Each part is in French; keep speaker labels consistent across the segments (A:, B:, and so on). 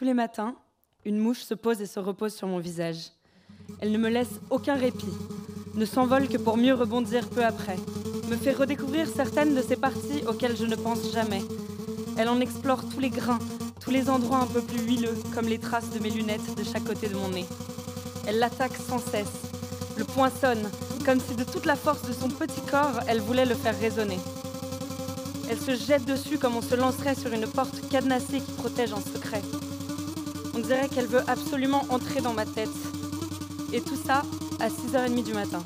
A: Tous les matins, une mouche se pose et se repose sur mon visage. Elle ne me laisse aucun répit, ne s'envole que pour mieux rebondir peu après, me fait redécouvrir certaines de ces parties auxquelles je ne pense jamais. Elle en explore tous les grains, tous les endroits un peu plus huileux, comme les traces de mes lunettes de chaque côté de mon nez. Elle l'attaque sans cesse, le poinçonne, comme si de toute la force de son petit corps, elle voulait le faire résonner. Elle se jette dessus comme on se lancerait sur une porte cadenassée qui protège un secret. Dirait qu'elle veut absolument entrer dans ma tête. Et tout ça à 6h30 du matin.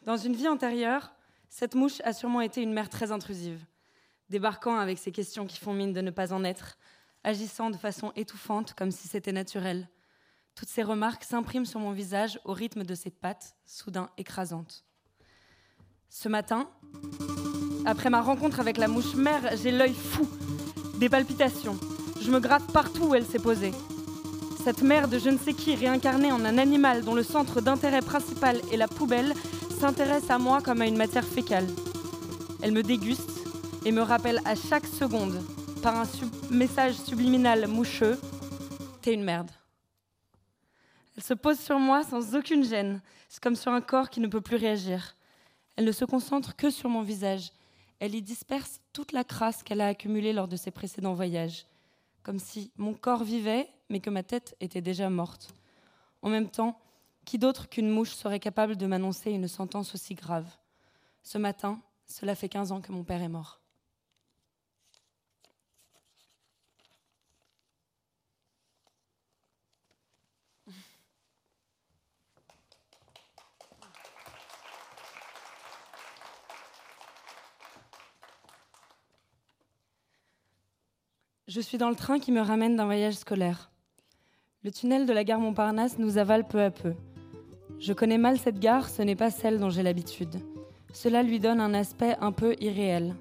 A: Dans une vie antérieure, cette mouche a sûrement été une mère très intrusive, débarquant avec ses questions qui font mine de ne pas en être, agissant de façon étouffante comme si c'était naturel. Toutes ces remarques s'impriment sur mon visage au rythme de ses pattes, soudain écrasantes. Ce matin, après ma rencontre avec la mouche mère, j'ai l'œil fou, des palpitations. Je me gratte partout où elle s'est posée. Cette mère de je ne sais qui réincarnée en un animal dont le centre d'intérêt principal est la poubelle s'intéresse à moi comme à une matière fécale. Elle me déguste et me rappelle à chaque seconde, par un message subliminal moucheux, T'es une merde. Elle se pose sur moi sans aucune gêne, c'est comme sur un corps qui ne peut plus réagir. Elle ne se concentre que sur mon visage. Elle y disperse toute la crasse qu'elle a accumulée lors de ses précédents voyages, comme si mon corps vivait, mais que ma tête était déjà morte. En même temps, qui d'autre qu'une mouche serait capable de m'annoncer une sentence aussi grave? Ce matin, cela fait 15 ans que mon père est mort. Je suis dans le train qui me ramène d'un voyage scolaire. Le tunnel de la gare Montparnasse nous avale peu à peu. Je connais mal cette gare, ce n'est pas celle dont j'ai l'habitude. Cela lui donne un aspect un peu irréel.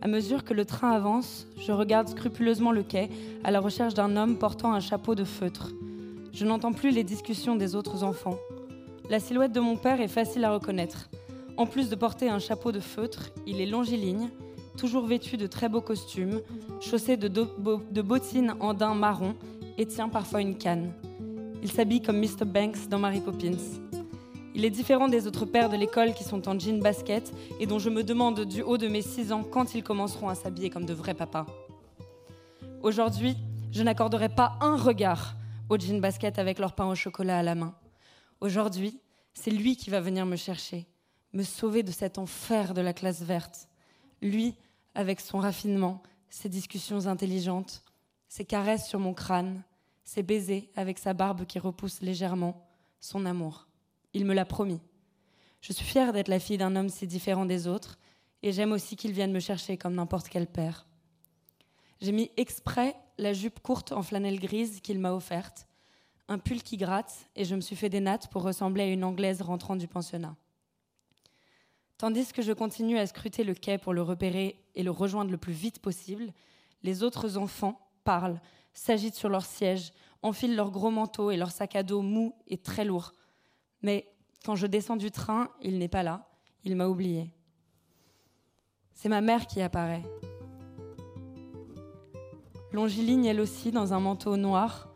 A: À mesure que le train avance, je regarde scrupuleusement le quai à la recherche d'un homme portant un chapeau de feutre. Je n'entends plus les discussions des autres enfants. La silhouette de mon père est facile à reconnaître. En plus de porter un chapeau de feutre, il est longiligne, toujours vêtu de très beaux costumes, chaussé de, bottines en daim marron et tient parfois une canne. Il s'habille comme Mr. Banks dans Mary Poppins. Il est différent des autres pères de l'école qui sont en jean basket et dont je me demande du haut de mes 6 ans quand ils commenceront à s'habiller comme de vrais papas. Aujourd'hui, je n'accorderai pas un regard aux jean basket avec leur pain au chocolat à la main. Aujourd'hui, c'est lui qui va venir me chercher, me sauver de cet enfer de la classe verte. Lui, avec son raffinement, ses discussions intelligentes, ses caresses sur mon crâne, ses baisers avec sa barbe qui repousse légèrement, son amour. Il me l'a promis. Je suis fière d'être la fille d'un homme si différent des autres, et j'aime aussi qu'il vienne me chercher comme n'importe quel père. J'ai mis exprès la jupe courte en flanelle grise qu'il m'a offerte, un pull qui gratte, et je me suis fait des nattes pour ressembler à une Anglaise rentrant du pensionnat. Tandis que je continue à scruter le quai pour le repérer et le rejoindre le plus vite possible, les autres enfants parlent, s'agitent sur leur siège, enfilent leurs gros manteaux et leurs sacs à dos mous et très lourds. Mais quand je descends du train, il n'est pas là, il m'a oublié. C'est ma mère qui apparaît. Longiligne, elle aussi, dans un manteau noir,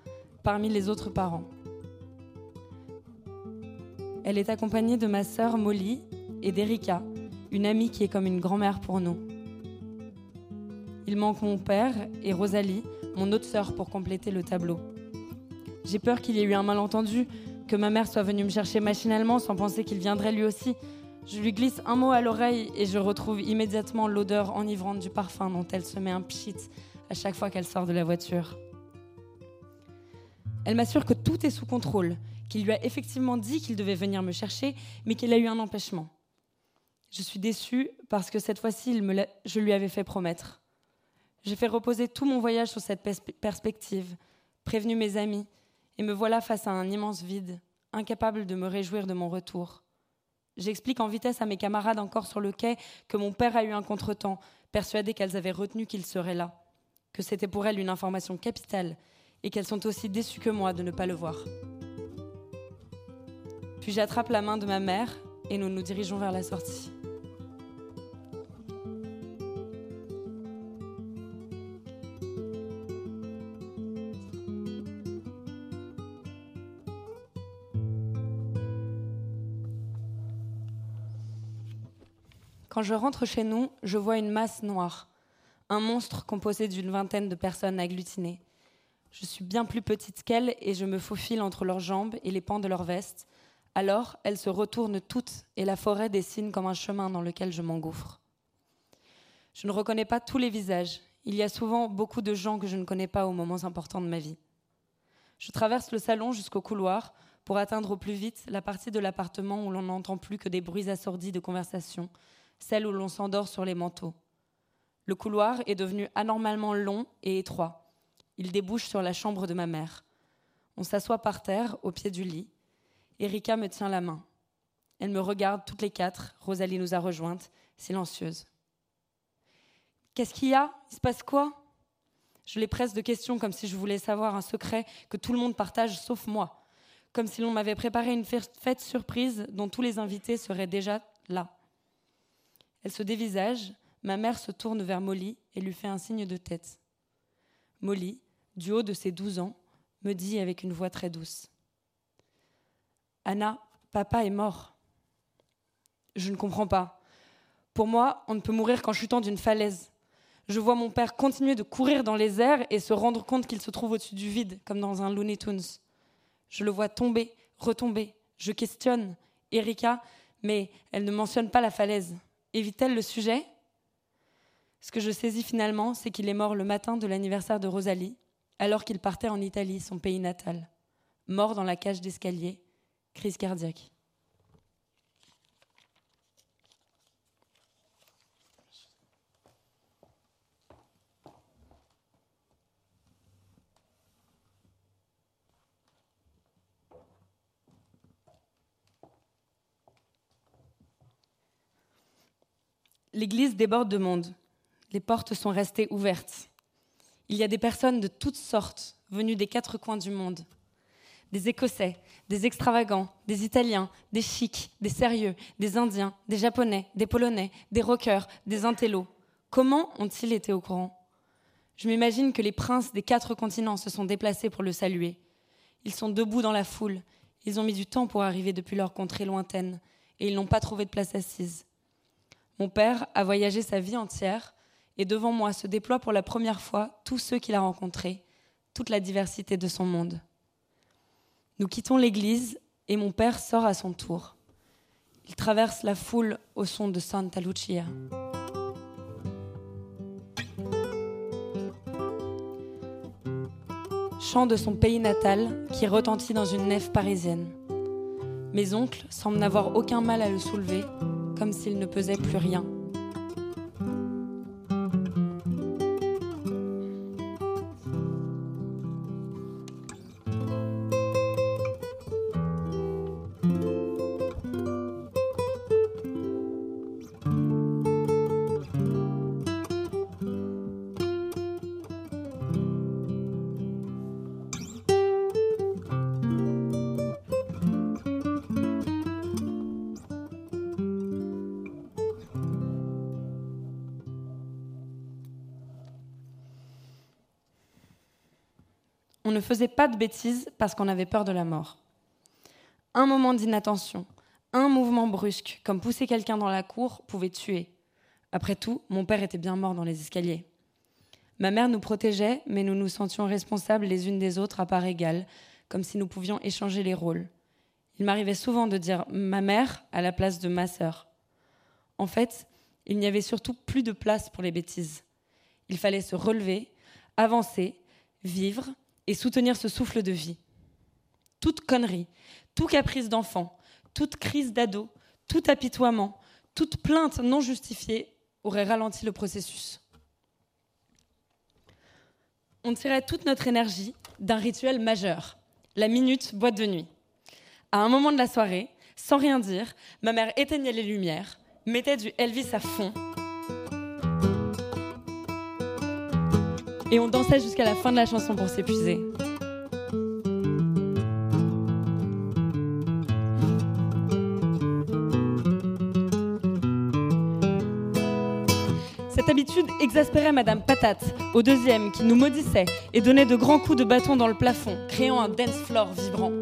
A: parmi les autres parents. Elle est accompagnée de ma sœur Molly et d'Erika, une amie qui est comme une grand-mère pour nous. Il manque mon père et Rosalie, mon autre sœur, pour compléter le tableau. J'ai peur qu'il y ait eu un malentendu, que ma mère soit venue me chercher machinalement sans penser qu'il viendrait lui aussi. Je lui glisse un mot à l'oreille et je retrouve immédiatement l'odeur enivrante du parfum dont elle se met un pchit à chaque fois qu'elle sort de la voiture. Elle m'assure que tout est sous contrôle, qu'il lui a effectivement dit qu'il devait venir me chercher, mais qu'il a eu un empêchement. Je suis déçue parce que cette fois-ci, je lui avais fait promettre. J'ai fait reposer tout mon voyage sur cette perspective, prévenu mes amis, et me voilà face à un immense vide, incapable de me réjouir de mon retour. J'explique en vitesse à mes camarades encore sur le quai que mon père a eu un contretemps, persuadé qu'elles avaient retenu qu'il serait là, que c'était pour elles une information capitale, et qu'elles sont aussi déçues que moi de ne pas le voir. Puis j'attrape la main de ma mère et nous nous dirigeons vers la sortie. Quand je rentre chez nous, je vois une masse noire, un monstre composé d'une vingtaine de personnes agglutinées. Je suis bien plus petite qu'elles et je me faufile entre leurs jambes et les pans de leurs vestes. Alors, elles se retournent toutes et la forêt dessine comme un chemin dans lequel je m'engouffre. Je ne reconnais pas tous les visages. Il y a souvent beaucoup de gens que je ne connais pas aux moments importants de ma vie. Je traverse le salon jusqu'au couloir pour atteindre au plus vite la partie de l'appartement où l'on n'entend plus que des bruits assourdis de conversation, celle où l'on s'endort sur les manteaux. Le couloir est devenu anormalement long et étroit. Il débouche sur la chambre de ma mère. On s'assoit par terre, au pied du lit. Erika me tient la main. Elle me regarde toutes les quatre. Rosalie nous a rejointes, silencieuse. Qu'est-ce qu'il y a? Il se passe quoi? Je les presse de questions comme si je voulais savoir un secret que tout le monde partage sauf moi. Comme si l'on m'avait préparé une fête surprise dont tous les invités seraient déjà là. Elle se dévisage, ma mère se tourne vers Molly et lui fait un signe de tête. Molly, du haut de ses douze ans, me dit avec une voix très douce Anna, papa est mort. Je ne comprends pas. Pour moi, on ne peut mourir qu'en chutant d'une falaise. Je vois mon père continuer de courir dans les airs et se rendre compte qu'il se trouve au-dessus du vide, comme dans un Looney Tunes. Je le vois tomber, retomber. Je questionne Erika, mais elle ne mentionne pas la falaise. Évite-t-elle le sujet? Ce que je saisis finalement, c'est qu'il est mort le matin de l'anniversaire de Rosalie, alors qu'il partait en Italie, son pays natal. Mort dans la cage d'escalier, crise cardiaque. L'église déborde de monde. Les portes sont restées ouvertes. Il y a des personnes de toutes sortes venues des quatre coins du monde. Des Écossais, des extravagants, des Italiens, des chics, des sérieux, des Indiens, des Japonais, des Polonais, des rockers, des intellos. Comment ont-ils été au courant? Je m'imagine que les princes des quatre continents se sont déplacés pour le saluer. Ils sont debout dans la foule. Ils ont mis du temps pour arriver depuis leur contrée lointaine et ils n'ont pas trouvé de place assise. Mon père a voyagé sa vie entière et devant moi se déploie pour la première fois tous ceux qu'il a rencontrés, toute la diversité de son monde. Nous quittons l'église et mon père sort à son tour. Il traverse la foule au son de Santa Lucia. Chant de son pays natal qui retentit dans une nef parisienne. Mes oncles semblent n'avoir aucun mal à le soulever comme s'il ne pesait plus rien. On ne faisait pas de bêtises parce qu'on avait peur de la mort. Un moment d'inattention, un mouvement brusque, comme pousser quelqu'un dans la cour, pouvait tuer. Après tout, mon père était bien mort dans les escaliers. Ma mère nous protégeait, mais nous nous sentions responsables les unes des autres à part égale, comme si nous pouvions échanger les rôles. Il m'arrivait souvent de dire ma mère à la place de ma sœur. En fait, il n'y avait surtout plus de place pour les bêtises. Il fallait se relever, avancer, vivre, et soutenir ce souffle de vie. Toute connerie, tout caprice d'enfant, toute crise d'ado, tout apitoiement, toute plainte non justifiée aurait ralenti le processus. On tirait toute notre énergie d'un rituel majeur, la minute boîte de nuit. À un moment de la soirée, sans rien dire, ma mère éteignait les lumières, mettait du Elvis à fond Et on dansait jusqu'à la fin de la chanson pour s'épuiser. Cette habitude exaspérait Madame Patate, au deuxième, qui nous maudissait et donnait de grands coups de bâton dans le plafond, créant un dance floor vibrant.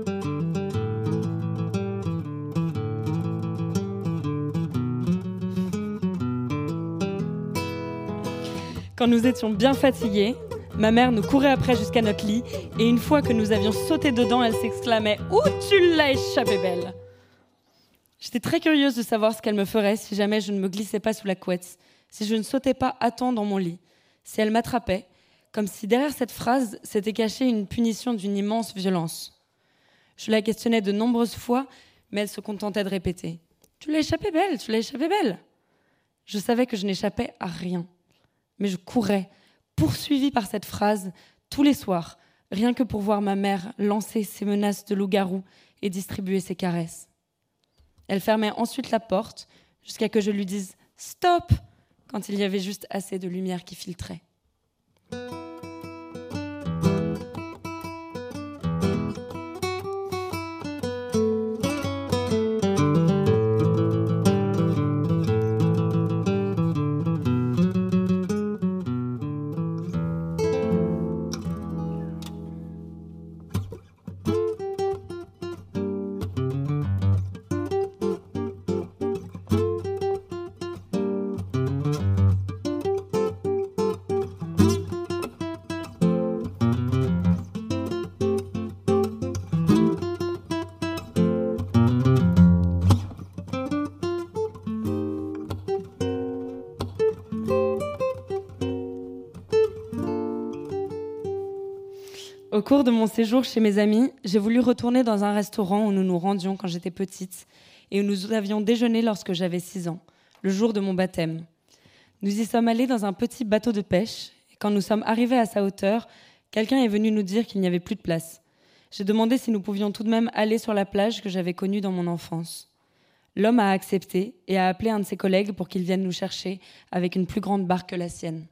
A: Quand nous étions bien fatigués, ma mère nous courait après jusqu'à notre lit et une fois que nous avions sauté dedans, elle s'exclamait Où tu l'as échappé belle? J'étais très curieuse de savoir ce qu'elle me ferait si jamais je ne me glissais pas sous la couette, si je ne sautais pas à temps dans mon lit, si elle m'attrapait, comme si derrière cette phrase s'était cachée une punition d'une immense violence. Je la questionnais de nombreuses fois, mais elle se contentait de répéter Tu l'as échappé belle, tu l'as échappé belle. Je savais que je n'échappais à rien, mais je courais, poursuivie par cette phrase, tous les soirs, rien que pour voir ma mère lancer ses menaces de loup-garou et distribuer ses caresses. Elle fermait ensuite la porte jusqu'à que je lui dise Stop quand il y avait juste assez de lumière qui filtrait. Cours de mon séjour chez mes amis, j'ai voulu retourner dans un restaurant où nous nous rendions quand j'étais petite et où nous avions déjeuné lorsque j'avais 6 ans, le jour de mon baptême. Nous y sommes allés dans un petit bateau de pêche et quand nous sommes arrivés à sa hauteur, quelqu'un est venu nous dire qu'il n'y avait plus de place. J'ai demandé si nous pouvions tout de même aller sur la plage que j'avais connue dans mon enfance. L'homme a accepté et a appelé un de ses collègues pour qu'il vienne nous chercher avec une plus grande barque que la sienne.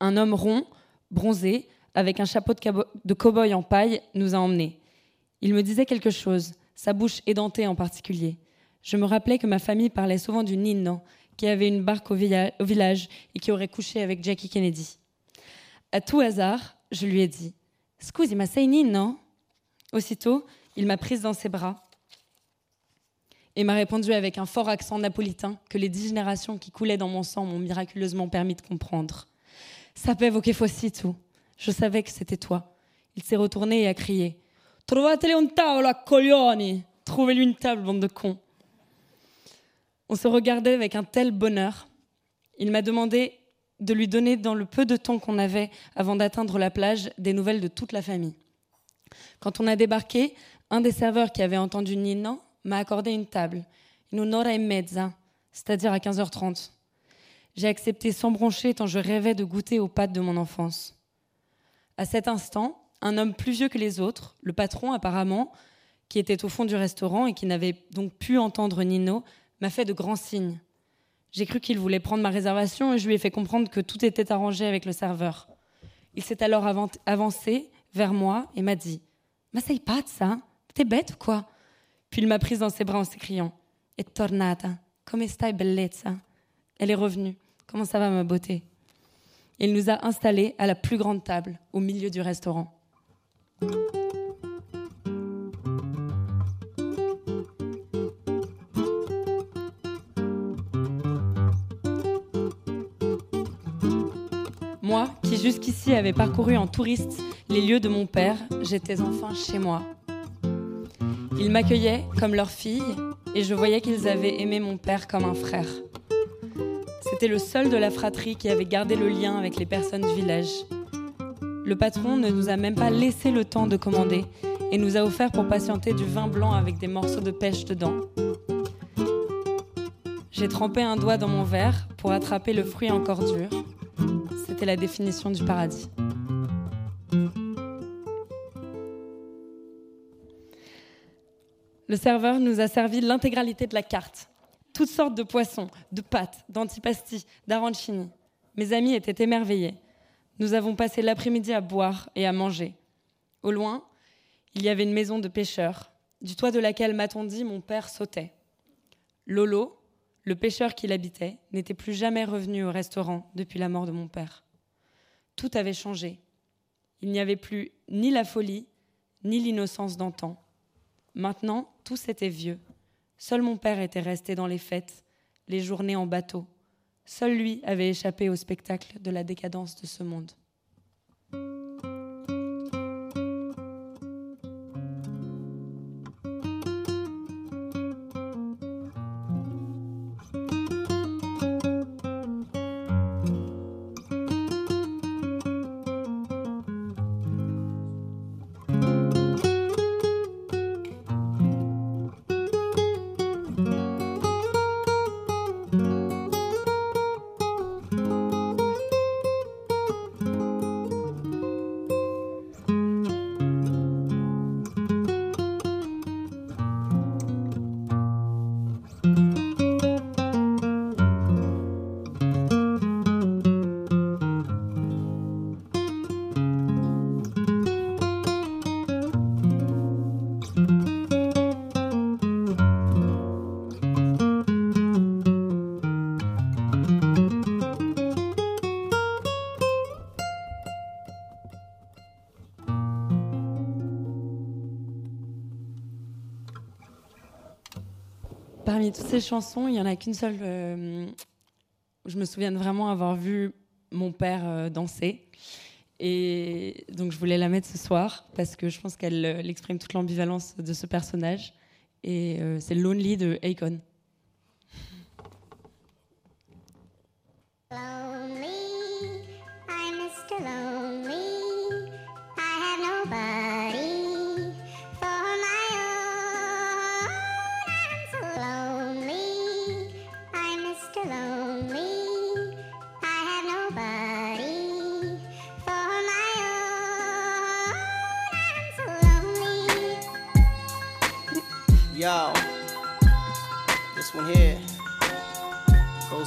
A: Un homme rond, bronzé, avec un chapeau de cow-boy en paille, nous a emmenés. Il me disait quelque chose, sa bouche édentée en particulier. Je me rappelais que ma famille parlait souvent du Nino, qui avait une barque au, village et qui aurait couché avec Jackie Kennedy. À tout hasard, je lui ai dit Scusi, ma sei Nino? Aussitôt, il m'a prise dans ses bras et m'a répondu avec un fort accent napolitain que les dix générations qui coulaient dans mon sang m'ont miraculeusement permis de comprendre. Sapevo che fossi tu. Je savais que c'était toi. Il s'est retourné et a crié Trovatele un tavolo, coglioni Trouvez-lui une table, bande de cons. On se regardait avec un tel bonheur. Il m'a demandé de lui donner, dans le peu de temps qu'on avait avant d'atteindre la plage, des nouvelles de toute la famille. Quand on a débarqué, un des serveurs qui avait entendu Nino m'a accordé une table, une un'ora e mezza, c'est-à-dire à 15h30. J'ai accepté sans broncher tant je rêvais de goûter aux pâtes de mon enfance. À cet instant, un homme plus vieux que les autres, le patron apparemment, qui était au fond du restaurant et qui n'avait donc pu entendre Nino, m'a fait de grands signes. J'ai cru qu'il voulait prendre ma réservation et je lui ai fait comprendre que tout était arrangé avec le serveur. Il s'est alors avancé vers moi et m'a dit Ma sei pazza T'es bête ou quoi? Puis il m'a prise dans ses bras en s'écriant Et tornata, come stai bellezza? Elle est revenue. Comment ça va ma beauté? Il nous a installés à la plus grande table, au milieu du restaurant. Moi, qui jusqu'ici avais parcouru en touriste les lieux de mon père, j'étais enfin chez moi. Ils m'accueillaient comme leur fille et je voyais qu'ils avaient aimé mon père comme un frère. C'était le seul de la fratrie qui avait gardé le lien avec les personnes du village. Le patron ne nous a même pas laissé le temps de commander et nous a offert pour patienter du vin blanc avec des morceaux de pêche dedans. J'ai trempé un doigt dans mon verre pour attraper le fruit encore dur. C'était la définition du paradis. Le serveur nous a servi l'intégralité de la carte toutes sortes de poissons, de pâtes, d'antipasti, d'arancini. Mes amis étaient émerveillés. Nous avons passé l'après-midi à boire et à manger. Au loin, il y avait une maison de pêcheurs, du toit de laquelle, m'a-t-on dit, mon père sautait. Lolo, le pêcheur qui l'habitait, n'était plus jamais revenu au restaurant depuis la mort de mon père. Tout avait changé. Il n'y avait plus ni la folie, ni l'innocence d'antan. Maintenant, tout était vieux. Seul mon père était resté dans les fêtes, les journées en bateau. Seul lui avait échappé au spectacle de la décadence de ce monde. Ces chansons, il n'y en a qu'une seule euh, où je me souviens vraiment avoir vu mon père euh, danser. Et donc je voulais la mettre ce soir parce que je pense qu'elle euh, exprime toute l'ambivalence de ce personnage. Et c'est Lonely de Akon.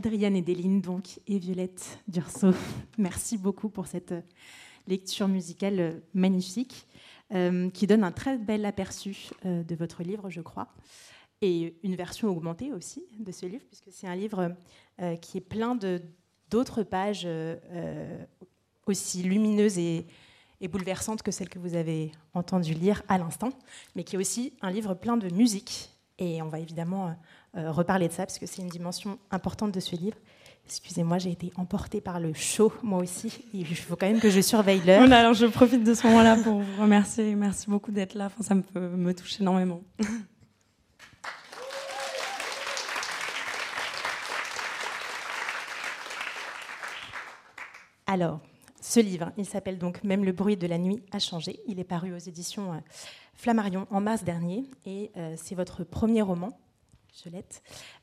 B: Adrienne Edeline donc et Violette Dursault. Merci beaucoup pour cette euh, lecture musicale euh, magnifique euh, qui donne un très bel aperçu de votre livre, je crois, et une version augmentée aussi de ce livre, puisque c'est un livre qui est plein d'autres pages aussi lumineuses et, bouleversantes que celles que vous avez entendu lire à l'instant, mais qui est aussi un livre plein de musique Et on va évidemment reparler de ça, parce que c'est une dimension importante de ce livre. Excusez-moi, j'ai été emportée par le show, moi aussi. Il faut quand même que je surveille l'heure.
A: Voilà, alors je profite de ce moment-là pour vous remercier. Merci beaucoup d'être là. Enfin, ça me, peut, me touche énormément.
B: Alors, ce livre, il s'appelle donc Même le bruit de la nuit a changé. Il est paru aux éditions euh, Flammarion en mars dernier et euh, c'est votre premier roman.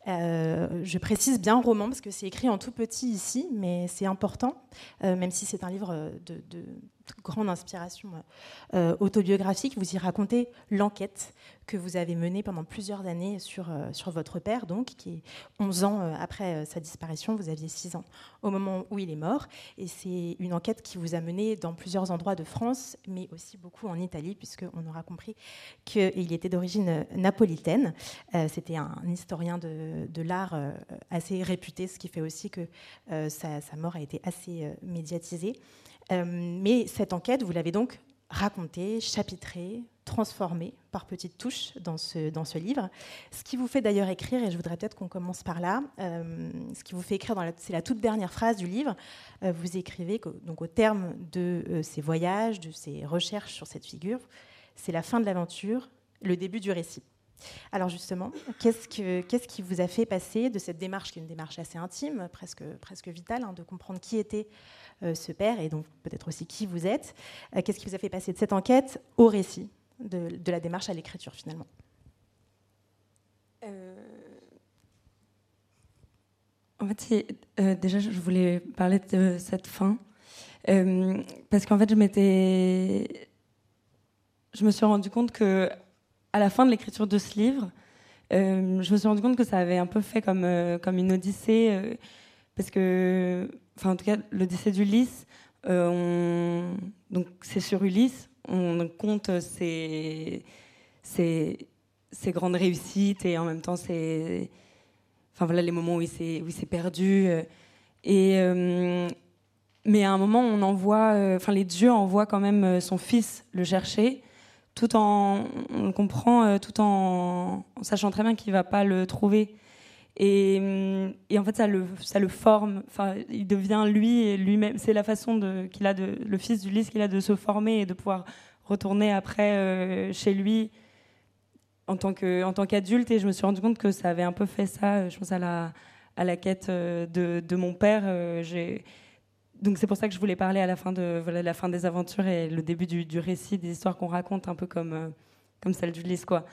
B: Euh, je précise bien roman parce que c'est écrit en tout petit ici, mais c'est important, même si c'est un livre de, grande inspiration euh, autobiographique. Vous y racontez l'enquête que vous avez menée pendant plusieurs années sur, euh, sur votre père, donc, qui est 11 ans euh, après sa disparition. Vous aviez 6 ans au moment où il est mort. Et c'est une enquête qui vous a mené dans plusieurs endroits de France, mais aussi beaucoup en Italie, puisqu'on aura compris qu'il était d'origine napolitaine. C'était un historien de, de l'art assez réputé, ce qui fait aussi que sa, sa, mort a été assez médiatisée. Euh, mais cette enquête, vous l'avez donc racontée, chapitrée, transformée par petites touches dans ce, dans ce livre. Ce qui vous fait d'ailleurs écrire, et je voudrais peut-être qu'on commence par là, euh, ce qui vous fait écrire, c'est la toute dernière phrase du livre, euh, vous écrivez que, donc au terme de ces voyages, de ces recherches sur cette figure, c'est la fin de l'aventure, le début du récit. Alors justement, qu'est-ce, que, qu'est-ce qui vous a fait passer de cette démarche, qui est une démarche assez intime, presque, presque vitale, hein, de comprendre qui était euh, ce père et donc peut-être aussi qui vous êtes. Euh, qu'est-ce qui vous a fait passer de cette enquête au récit, de, la démarche à l'écriture finalement?
A: Euh, En fait, déjà, je voulais parler de cette fin. parce qu'en fait, je m'étais. Je me suis rendu compte que, à la fin de l'écriture de ce livre, je me suis rendu compte que ça avait un peu fait comme, comme une odyssée. parce que enfin en tout cas décès d'Ulysse, euh, c'est sur Ulysse, on compte ses, ses, grandes réussites et en même temps c'est, enfin voilà les moments où il s'est, où il s'est perdu. Euh, euh, mais à un moment on envoie, enfin les dieux envoient quand même son fils le chercher, tout en, on comprend, tout en, sachant très bien qu'il va pas le trouver. Et, et, en fait, ça le, ça le forme. Enfin, il devient lui et lui-même. C'est la façon qu'il a de, le fils d'Ulysse qu'il a de se former et de pouvoir retourner après euh, chez lui en tant que, en tant qu'adulte. Et je me suis rendu compte que ça avait un peu fait ça. Je pense à la, à la quête euh, de, de mon père. Euh, donc c'est pour ça que je voulais parler à la fin de la fin des aventures et le début du, du récit, des histoires qu'on raconte, un peu comme, comme celle d'Ulysse, quoi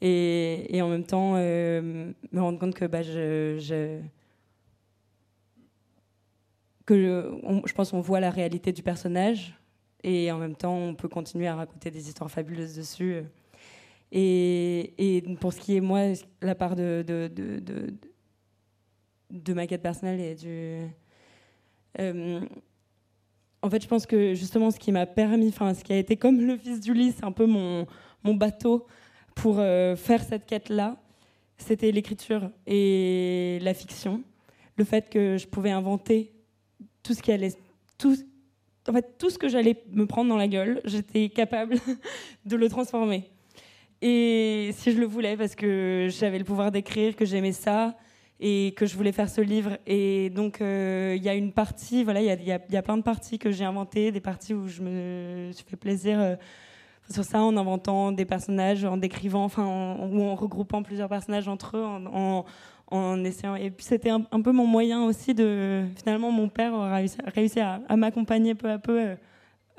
A: et, en même temps euh, me rendre compte que bah, je, je que je, pense qu'on voit la réalité du personnage et en même temps on peut continuer à raconter des histoires fabuleuses dessus. Et, et pour ce qui est moi, la part de, de, de, de ma quête personnelle et du... Euh, en fait, je pense que justement, ce qui m'a permis, enfin, ce qui a été comme le fils d'Ulysse, un peu mon, bateau pour euh, faire cette quête-là, c'était l'écriture et la fiction. Le fait que je pouvais inventer tout ce qui allait. En fait, tout ce que j'allais me prendre dans la gueule, j'étais capable de le transformer. Et si je le voulais, parce que j'avais le pouvoir d'écrire, que j'aimais ça et que je voulais faire ce livre. Et donc, euh, il y a une partie, voilà, il y, y, a plein de parties que j'ai inventées, des parties où je me suis fait plaisir. Euh, sur ça en inventant des personnages, en décrivant, enfin, ou en regroupant plusieurs personnages entre eux, en, en, essayant. Et puis c'était un, peu mon moyen aussi de. Finalement, mon père a réussi, à, m'accompagner peu à peu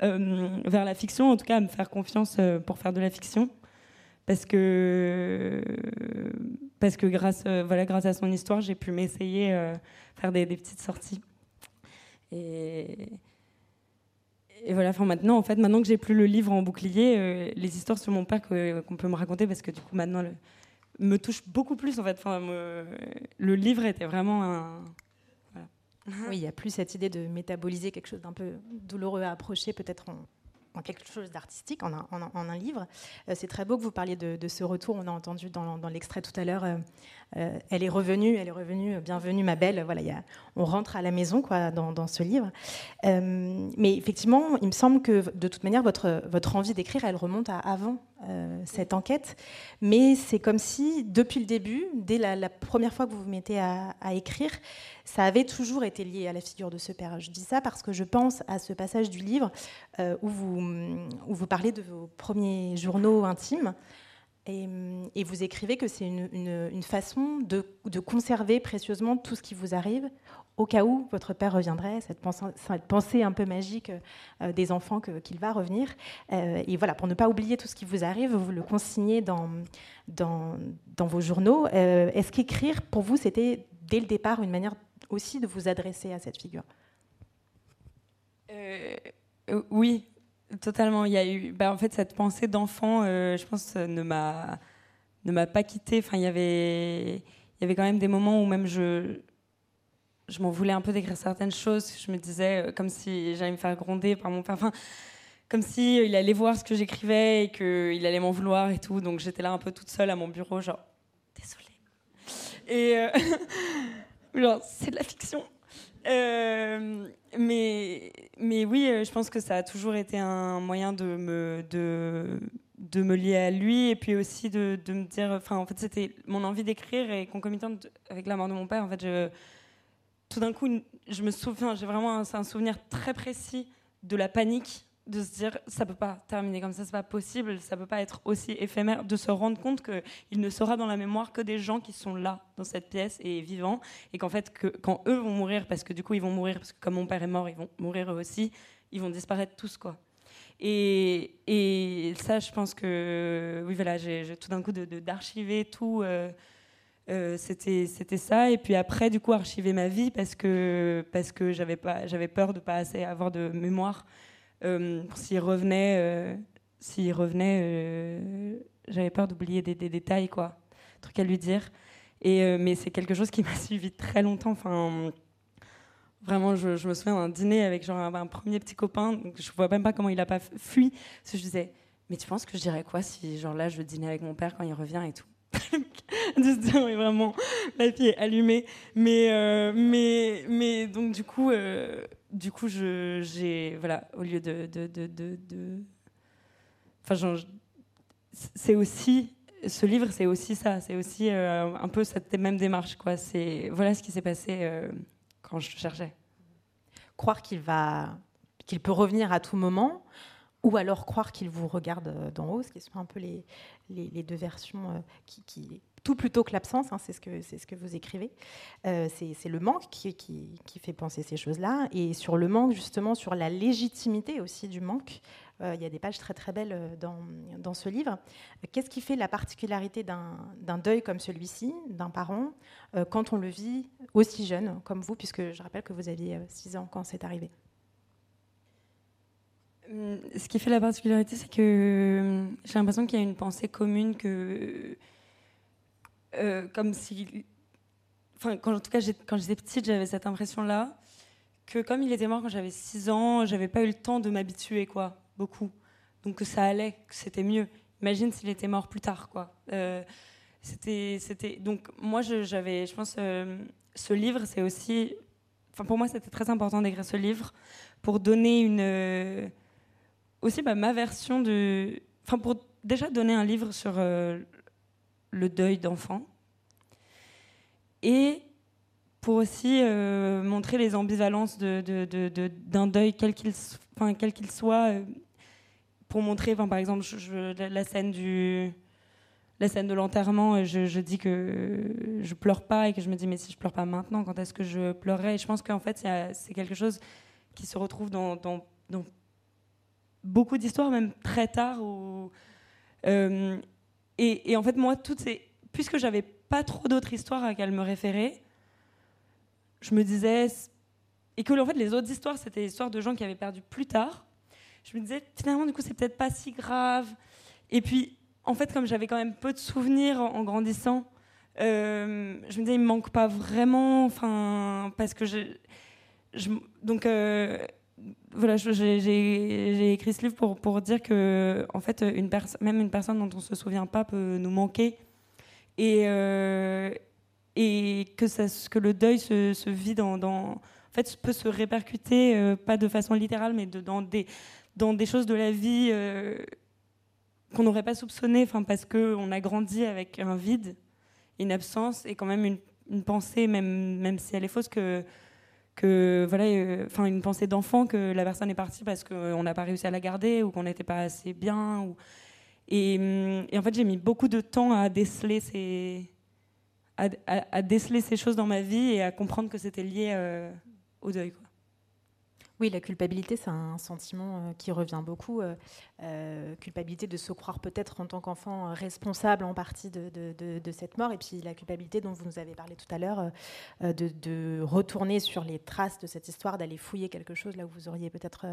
A: euh, vers la fiction, en tout cas à me faire confiance pour faire de la fiction. Parce que, parce que grâce, voilà, grâce à son histoire, j'ai pu m'essayer faire des, petites sorties. Et, voilà, enfin maintenant, en fait, maintenant que j'ai plus le livre en bouclier, euh, les histoires sur mon père qu'on peut me raconter, parce que du coup maintenant le, me touche beaucoup plus en fait. Le livre était vraiment un.
B: Oui, il n'y a plus cette idée de métaboliser quelque chose d'un peu douloureux à approcher, peut-être en, quelque chose d'artistique, en, un livre. Euh, c'est très beau que vous parliez de, ce retour. On a entendu dans, l'extrait tout à l'heure euh, euh, elle est revenue, elle est revenue, bienvenue ma belle. Voilà, on rentre à la maison quoi, dans, ce livre. Mais effectivement, il me semble que de toute manière, votre envie d'écrire, elle remonte à avant euh, cette enquête. Mais c'est comme si, depuis le début, dès la, première fois que vous vous mettez à, écrire, ça avait toujours été lié à la figure de ce père. Je dis ça parce que je pense à ce passage du livre euh, où, vous, où vous parlez de vos premiers journaux intimes. Et, vous écrivez que c'est une, façon de, conserver précieusement tout ce qui vous arrive au cas où votre père reviendrait, cette pensée, un peu magique euh, des enfants qu'il qu va revenir. Euh, et voilà, pour ne pas oublier tout ce qui vous arrive, vous le consignez dans, vos journaux. Euh, Est-ce qu'écrire, pour vous, c'était dès le départ une manière aussi de vous adresser à cette figure?
A: Oui, Totalement. Il y a eu, bah, en fait, cette pensée d'enfant, je pense, ne m'a, ne m'a pas quittée. Enfin, il y avait, il y avait quand même des moments où même je, je m'en voulais un peu d'écrire certaines choses. Je me disais, euh, comme si j'allais me faire gronder par mon père. Enfin, comme si il allait voir ce que j'écrivais et qu'il allait m'en vouloir et tout. Donc j'étais là un peu toute seule à mon bureau, genre, désolée. Et euh, genre, c'est de la fiction. Euh, mais, mais oui, euh, je pense que ça a toujours été un moyen de me, de, de me lier à lui et puis aussi de, de me dire. Enfin, en fait, c'était mon envie d'écrire et concomitante avec la mort de mon père. En fait, je, tout d'un coup, je me souviens, j'ai vraiment un, un souvenir très précis de la panique de se dire ça peut pas terminer comme ça, c'est pas possible, ça peut pas être aussi éphémère, de se rendre compte qu'il ne sera dans la mémoire que des gens qui sont là dans cette pièce et vivants, et qu'en fait que quand eux vont mourir, parce que du coup ils vont mourir, parce que comme mon père est mort, ils vont mourir eux aussi, ils vont disparaître tous quoi. Et, et ça, je pense que oui voilà, j'ai tout d'un coup d'archiver tout. Euh, euh, c'était ça et puis après du coup archiver ma vie parce que parce que j'avais peur de pas assez avoir de mémoire euh, s'il revenait, euh, s'il revenait, j'avais peur d'oublier des, détails, quoi, truc à lui dire. Et mais c'est quelque chose qui m'a suivi très longtemps. Enfin, vraiment, je, me souviens d'un dîner avec genre un, premier petit copain. Donc je vois même pas comment il a pas fui. Parce que je disais, mais tu penses que je dirais quoi si genre là je dîner avec mon père quand il revient et tout? de se dire mais vraiment la fille est allumée. Mais euh, mais mais donc du coup euh, du coup je j'ai voilà au lieu de de de, enfin c'est aussi ce livre c'est aussi ça. C'est aussi euh, un peu cette même démarche quoi. C'est voilà ce qui s'est passé quand je cherchais.
B: Croire qu'il va qu'il peut revenir à tout moment ou alors croire qu'il vous regarde d'en haut, ce qui sont un peu les, les, deux versions euh, qui, tout plutôt que l'absence, hein, c'est ce que c'est ce que vous écrivez. Euh, c'est le manque qui, fait penser ces choses-là, et sur le manque justement, sur la légitimité aussi du manque. Euh, il y a des pages très très belles dans, ce livre. Qu'est-ce qui fait la particularité d'un deuil comme celui-ci, d'un parent, quand on le vit aussi jeune comme vous, puisque je rappelle que vous aviez 6 ans quand c'est arrivé?
A: Ce qui fait la particularité, c'est que hum, j'ai l'impression qu'il y a une pensée commune que, euh, comme si, enfin, quand, en tout cas, quand j'étais petite, j'avais cette impression-là que comme il était mort quand j'avais 6 ans, j'avais pas eu le temps de m'habituer, quoi, beaucoup. Donc que ça allait, que c'était mieux. Imagine s'il était mort plus tard, quoi. Euh, c'était, c'était. Donc moi, j'avais, je pense, euh, ce livre, c'est aussi, enfin, pour moi, c'était très important d'écrire ce livre pour donner une aussi bah, ma version de. Enfin, pour déjà donner un livre sur euh, le deuil d'enfant. Et pour aussi euh, montrer les ambivalences d'un de, de, de, deuil, quel qu'il enfin, quel soit. Euh, pour montrer, enfin, par exemple, la scène du. La scène de l'enterrement, je, je, dis que je pleure pas et que je me dis mais si je pleure pas maintenant, quand est-ce que je pleurerai? Et je pense qu'en fait c'est quelque chose qui se retrouve dans beaucoup d'histoires, même très tard. Euh, et, en fait, moi, toutes ces, puisque j'avais pas trop d'autres histoires à qu'elles me référer, je me disais. Et que en fait, les autres histoires, c'était des histoires de gens qui avaient perdu plus tard. Je me disais, finalement, du coup, c'est peut-être pas si grave. Et puis, en fait, comme j'avais quand même peu de souvenirs en, grandissant, euh, je me disais, il me manque pas vraiment. Enfin, parce que je donc. Euh, voilà, j'ai écrit ce livre pour, pour dire que, en fait, une même une personne dont on se souvient pas peut nous manquer. Et, euh, et que, que le deuil se, vit dans, dans, en fait, peut se répercuter, euh, pas de façon littérale, mais dans, des, dans des choses de la vie euh, qu'on n'aurait pas soupçonnées, parce qu'on a grandi avec un vide, une absence et quand même une, une pensée, même, même si elle est fausse, que, que voilà, euh, enfin une pensée d'enfant que la personne est partie parce qu'on n'a pas réussi à la garder ou qu'on n'était pas assez bien. Hum, et en fait, j'ai mis beaucoup de temps à déceler ces, à, déceler ces choses dans ma vie et à comprendre que c'était lié euh, au deuil.
B: Oui, la culpabilité, c'est un sentiment euh, qui revient beaucoup. Euh, culpabilité de se croire peut-être en tant qu'enfant euh, responsable en partie de, cette mort. Et puis la culpabilité dont vous nous avez parlé tout à l'heure, euh, de, retourner sur les traces de cette histoire, d'aller fouiller quelque chose là où vous auriez peut-être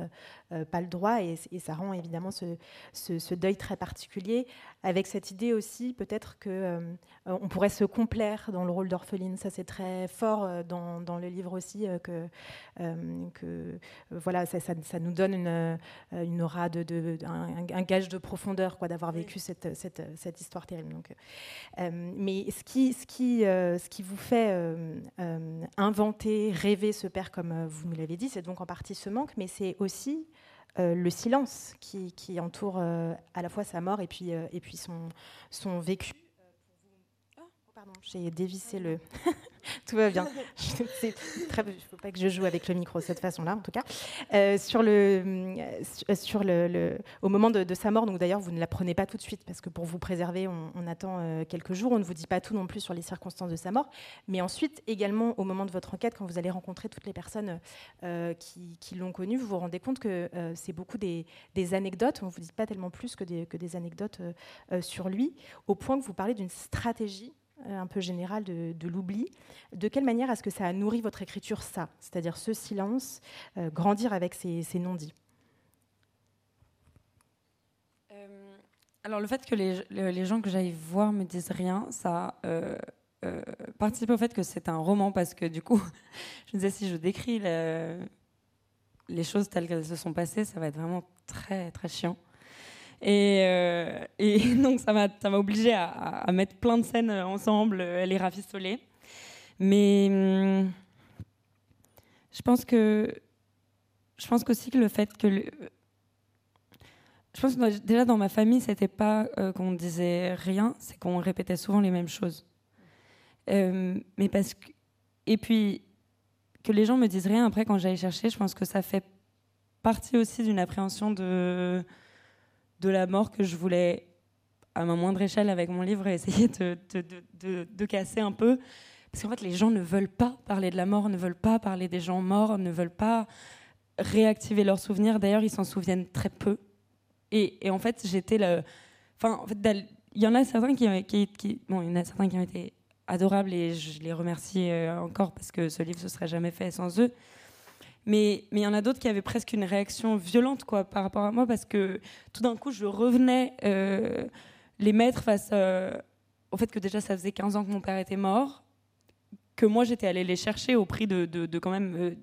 B: pas le droit. Et, ça rend évidemment ce, deuil très particulier. Avec cette idée aussi, peut-être que on pourrait se complaire dans le rôle d'orpheline. Ça, c'est très fort dans, le livre aussi, que, voilà, ça, nous donne une, une aura de, un gage de profondeur, quoi, d'avoir vécu cette, cette, cette histoire terrible. Donc, euh, mais ce qui, ce qui, euh, ce qui vous fait euh, euh, inventer, rêver ce père, comme euh, vous nous l'avez dit, c'est donc en partie ce manque, mais c'est aussi euh, le silence qui, qui entoure euh, à la fois sa mort et puis, euh, et puis son, son vécu. Pardon, j'ai dévissé le. Tout va bien. C'est très- Il ne faut pas que je joue avec le micro de cette façon-là, en tout cas. Euh, sur le, euh, sur- sur le, le- au moment de, de sa mort, donc d'ailleurs, vous ne la prenez pas tout de suite parce que pour vous préserver, on, on attend euh, quelques jours. On ne vous dit pas tout non plus sur les circonstances de sa mort. Mais ensuite, également, au moment de votre enquête, quand vous allez rencontrer toutes les personnes euh, qui, qui l'ont connu, vous vous rendez compte que euh, c'est beaucoup des, des anecdotes. On ne vous dit pas tellement plus que des, que des anecdotes euh, euh, sur lui, au point que vous parlez d'une stratégie euh, un peu générale de, l'oubli. De quelle manière est-ce que ça a nourri votre écriture, ça? C'est-à-dire ce silence, euh, grandir avec ces, non-dits?
A: Euh, alors le fait que les, le- les gens que j'aille voir me disent rien, ça euh, euh, participe au fait que c'est un roman parce que du coup, je me disais si je décris le- les choses telles qu'elles se sont passées, ça va être vraiment très très chiant. Et, euh, donc ça m'a ça m'a obligé à, mettre plein de scènes ensemble, euh, les rafistoler. Mais hum, je pense que je pense qu'aussi que le fait que je pense que déjà dans ma famille, c'était pas euh, qu'on disait rien, c'est qu'on répétait souvent les mêmes choses. Euh, mais parce que et puis que les gens me disent rien après quand j'aille chercher, je pense que ça fait partie aussi d'une appréhension de de la mort que je voulais à ma moindre échelle avec mon livre essayer de, de, casser un peu. Parce qu'en fait, les gens ne veulent pas parler de la mort, ne veulent pas parler des gens morts, ne veulent pas réactiver leurs souvenirs. D'ailleurs, ils s'en souviennent très peu. Et, en fait, j'étais le. Enfin, en fait, il y en a certains qui, bon, il y en a certains qui ont été adorables et je les remercie euh, encore parce que ce livre ne serait jamais fait sans eux. Mais il y en a d'autres qui avaient presque une réaction violente quoi par rapport à moi parce que tout d'un coup, je revenais euh, les mettre face euh, au fait que déjà ça faisait 15 ans que mon père était mort, que moi j'étais allée les chercher au prix de, de, quand même euh,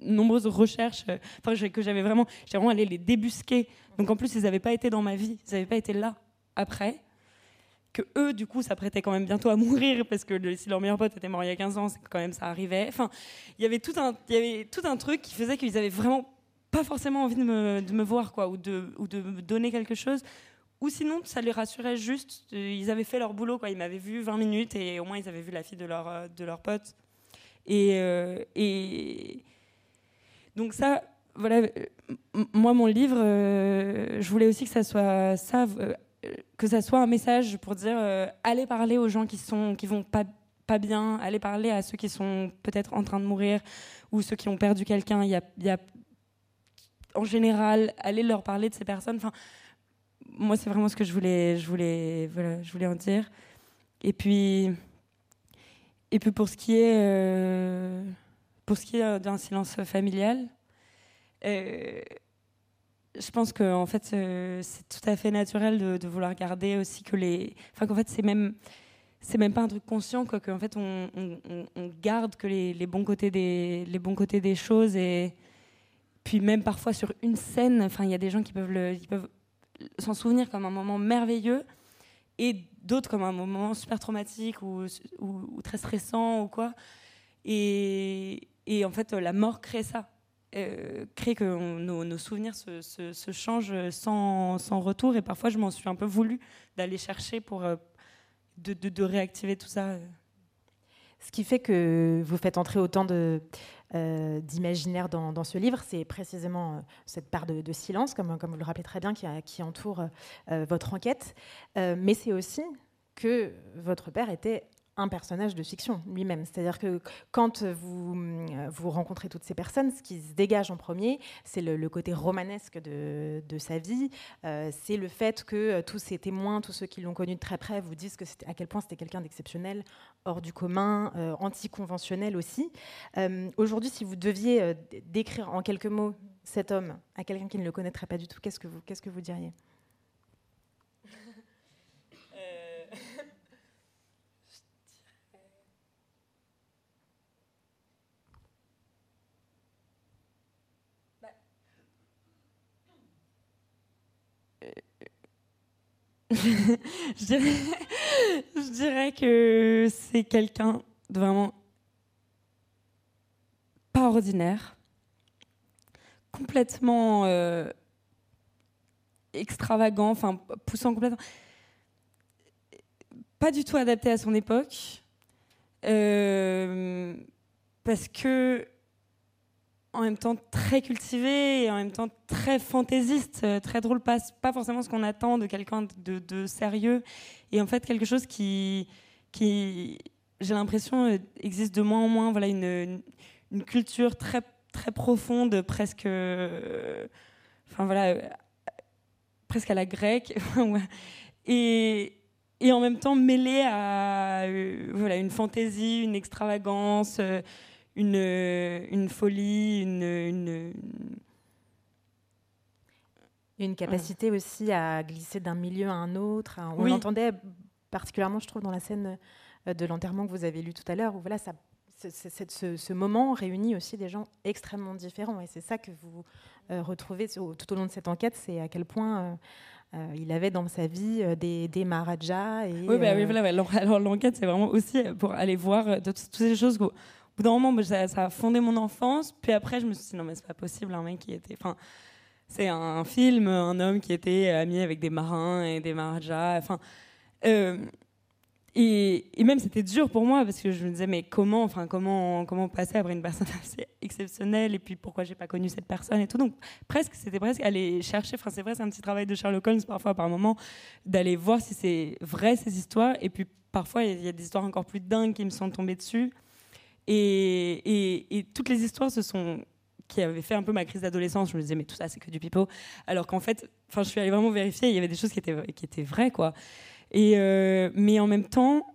A: nombreuses recherches, enfin que j'avais vraiment, j'ai vraiment allé les débusquer. Donc en plus ils n'avaient pas été dans ma vie, ils n'avaient pas été là après. Que eux du coup s'apprêtaient quand même bientôt à mourir parce que si leur meilleur pote était mort il y a 15 ans, quand même ça arrivait. Enfin, il y avait tout un, truc qui faisait qu'ils avaient vraiment pas forcément envie de me, voir quoi, ou de, me donner quelque chose. Ou sinon, ça les rassurait juste. euh, Ils avaient fait leur boulot, quoi. Ils m'avaient vu 20 minutes et au moins ils avaient vu la fille de leur, euh, pote. Et, euh, et donc ça, voilà. Moi, mon livre, je voulais aussi que ça soit ça, que ça soit un message pour dire euh, allez parler aux gens qui sont, qui vont pas pas bien, allez parler à ceux qui sont peut-être en train de mourir ou ceux qui ont perdu quelqu'un. Il y a, y a en général, allez leur parler de ces personnes. Enfin, moi, c'est vraiment ce que je voulais, je voulais, voilà, je voulais en dire. Et puis, et puis pour ce qui est, euh, pour ce qui est d'un silence familial, euh, je pense que en fait, euh, c'est tout à fait naturel de, vouloir garder aussi que les, enfin qu'en fait, c'est même c'est même pas un truc conscient quoi qu'en fait on, garde que les, bons côtés des les bons côtés des choses et puis même parfois sur une scène enfin il y a des gens qui peuvent ils peuvent s'en souvenir comme un moment merveilleux et d'autres comme un moment super traumatique ou, ou, ou très stressant ou quoi. Et, et, en fait, la mort crée ça. Euh, crée que nos, souvenirs se, changent sans, sans, retour. Et parfois, je m'en suis un peu voulu d'aller chercher pour euh, de, de, réactiver tout ça.
B: Ce qui fait que vous faites entrer autant de, euh, d'imaginaire dans, dans, ce livre, c'est précisément euh, cette part de, silence, comme, comme vous le rappelez très bien, qui, qui entoure votre enquête. mais c'est aussi que votre père était un personnage de fiction lui-même. C'est-à-dire que quand vous, vous rencontrez toutes ces personnes, ce qui se dégage en premier, c'est le, côté romanesque de, sa vie. Euh, c'est le fait que euh, tous ces témoins, tous ceux qui l'ont connu de très près, vous disent que à quel point c'était quelqu'un d'exceptionnel, hors du commun, euh, anticonventionnel aussi. Euh, Aujourd'hui, si vous deviez euh, décrire en quelques mots cet homme à quelqu'un qui ne le connaîtrait pas du tout, qu'est-ce que vous diriez?
A: je, dirais, que c'est quelqu'un de vraiment pas ordinaire, complètement euh, extravagant, enfin poussant complètement, pas du tout adapté à son époque, euh, parce que en même temps très cultivé et en même temps très fantaisiste, euh, très drôle, pas, pas forcément ce qu'on attend de quelqu'un de, sérieux, et en fait quelque chose qui, qui j'ai l'impression, euh, existe de moins en moins, voilà, une, une, culture très, très profonde, presque, euh, enfin voilà, presque à la grecque, et, et en même temps mêlée à voilà, une fantaisie, une extravagance, une, une folie, une, une,
B: une capacité ouais. aussi à glisser d'un milieu à un autre. On oui. l'entendait particulièrement, je trouve, dans la scène de l'enterrement que vous avez lu tout à l'heure, où voilà, ça, ce, ce, moment réunit aussi des gens extrêmement différents. Et c'est ça que vous euh, retrouvez tout au long de cette enquête, c'est à quel point euh, euh, il avait dans sa vie euh, des, des Maharajas. Et,
A: oui, bah, oui, voilà. Alors l'enquête, c'est vraiment aussi pour aller voir toutes ces choses bout d'un moment, ça, a fondé mon enfance. Puis après, je me suis dit, non, mais c'est pas possible, un mec qui était. Enfin, c'est un film, un homme qui était ami avec des marins et des maharajas. Enfin. Euh, et, même c'était dur pour moi parce que je me disais mais comment enfin comment comment passer après une personne assez exceptionnelle et puis pourquoi j'ai pas connu cette personne et tout donc presque c'était presque aller chercher enfin c'est vrai c'est un petit travail de Sherlock Holmes parfois par moment d'aller voir si c'est vrai ces histoires et puis parfois il y, a des histoires encore plus dingues qui me sont tombées dessus et, toutes les histoires se sont qui avaient fait un peu ma crise d'adolescence. Je me disais, mais tout ça, c'est que du pipeau. Alors qu'en fait, enfin, je suis allée vraiment vérifier, il y avait des choses qui étaient, qui étaient vraies, quoi. Et, euh, mais en même temps,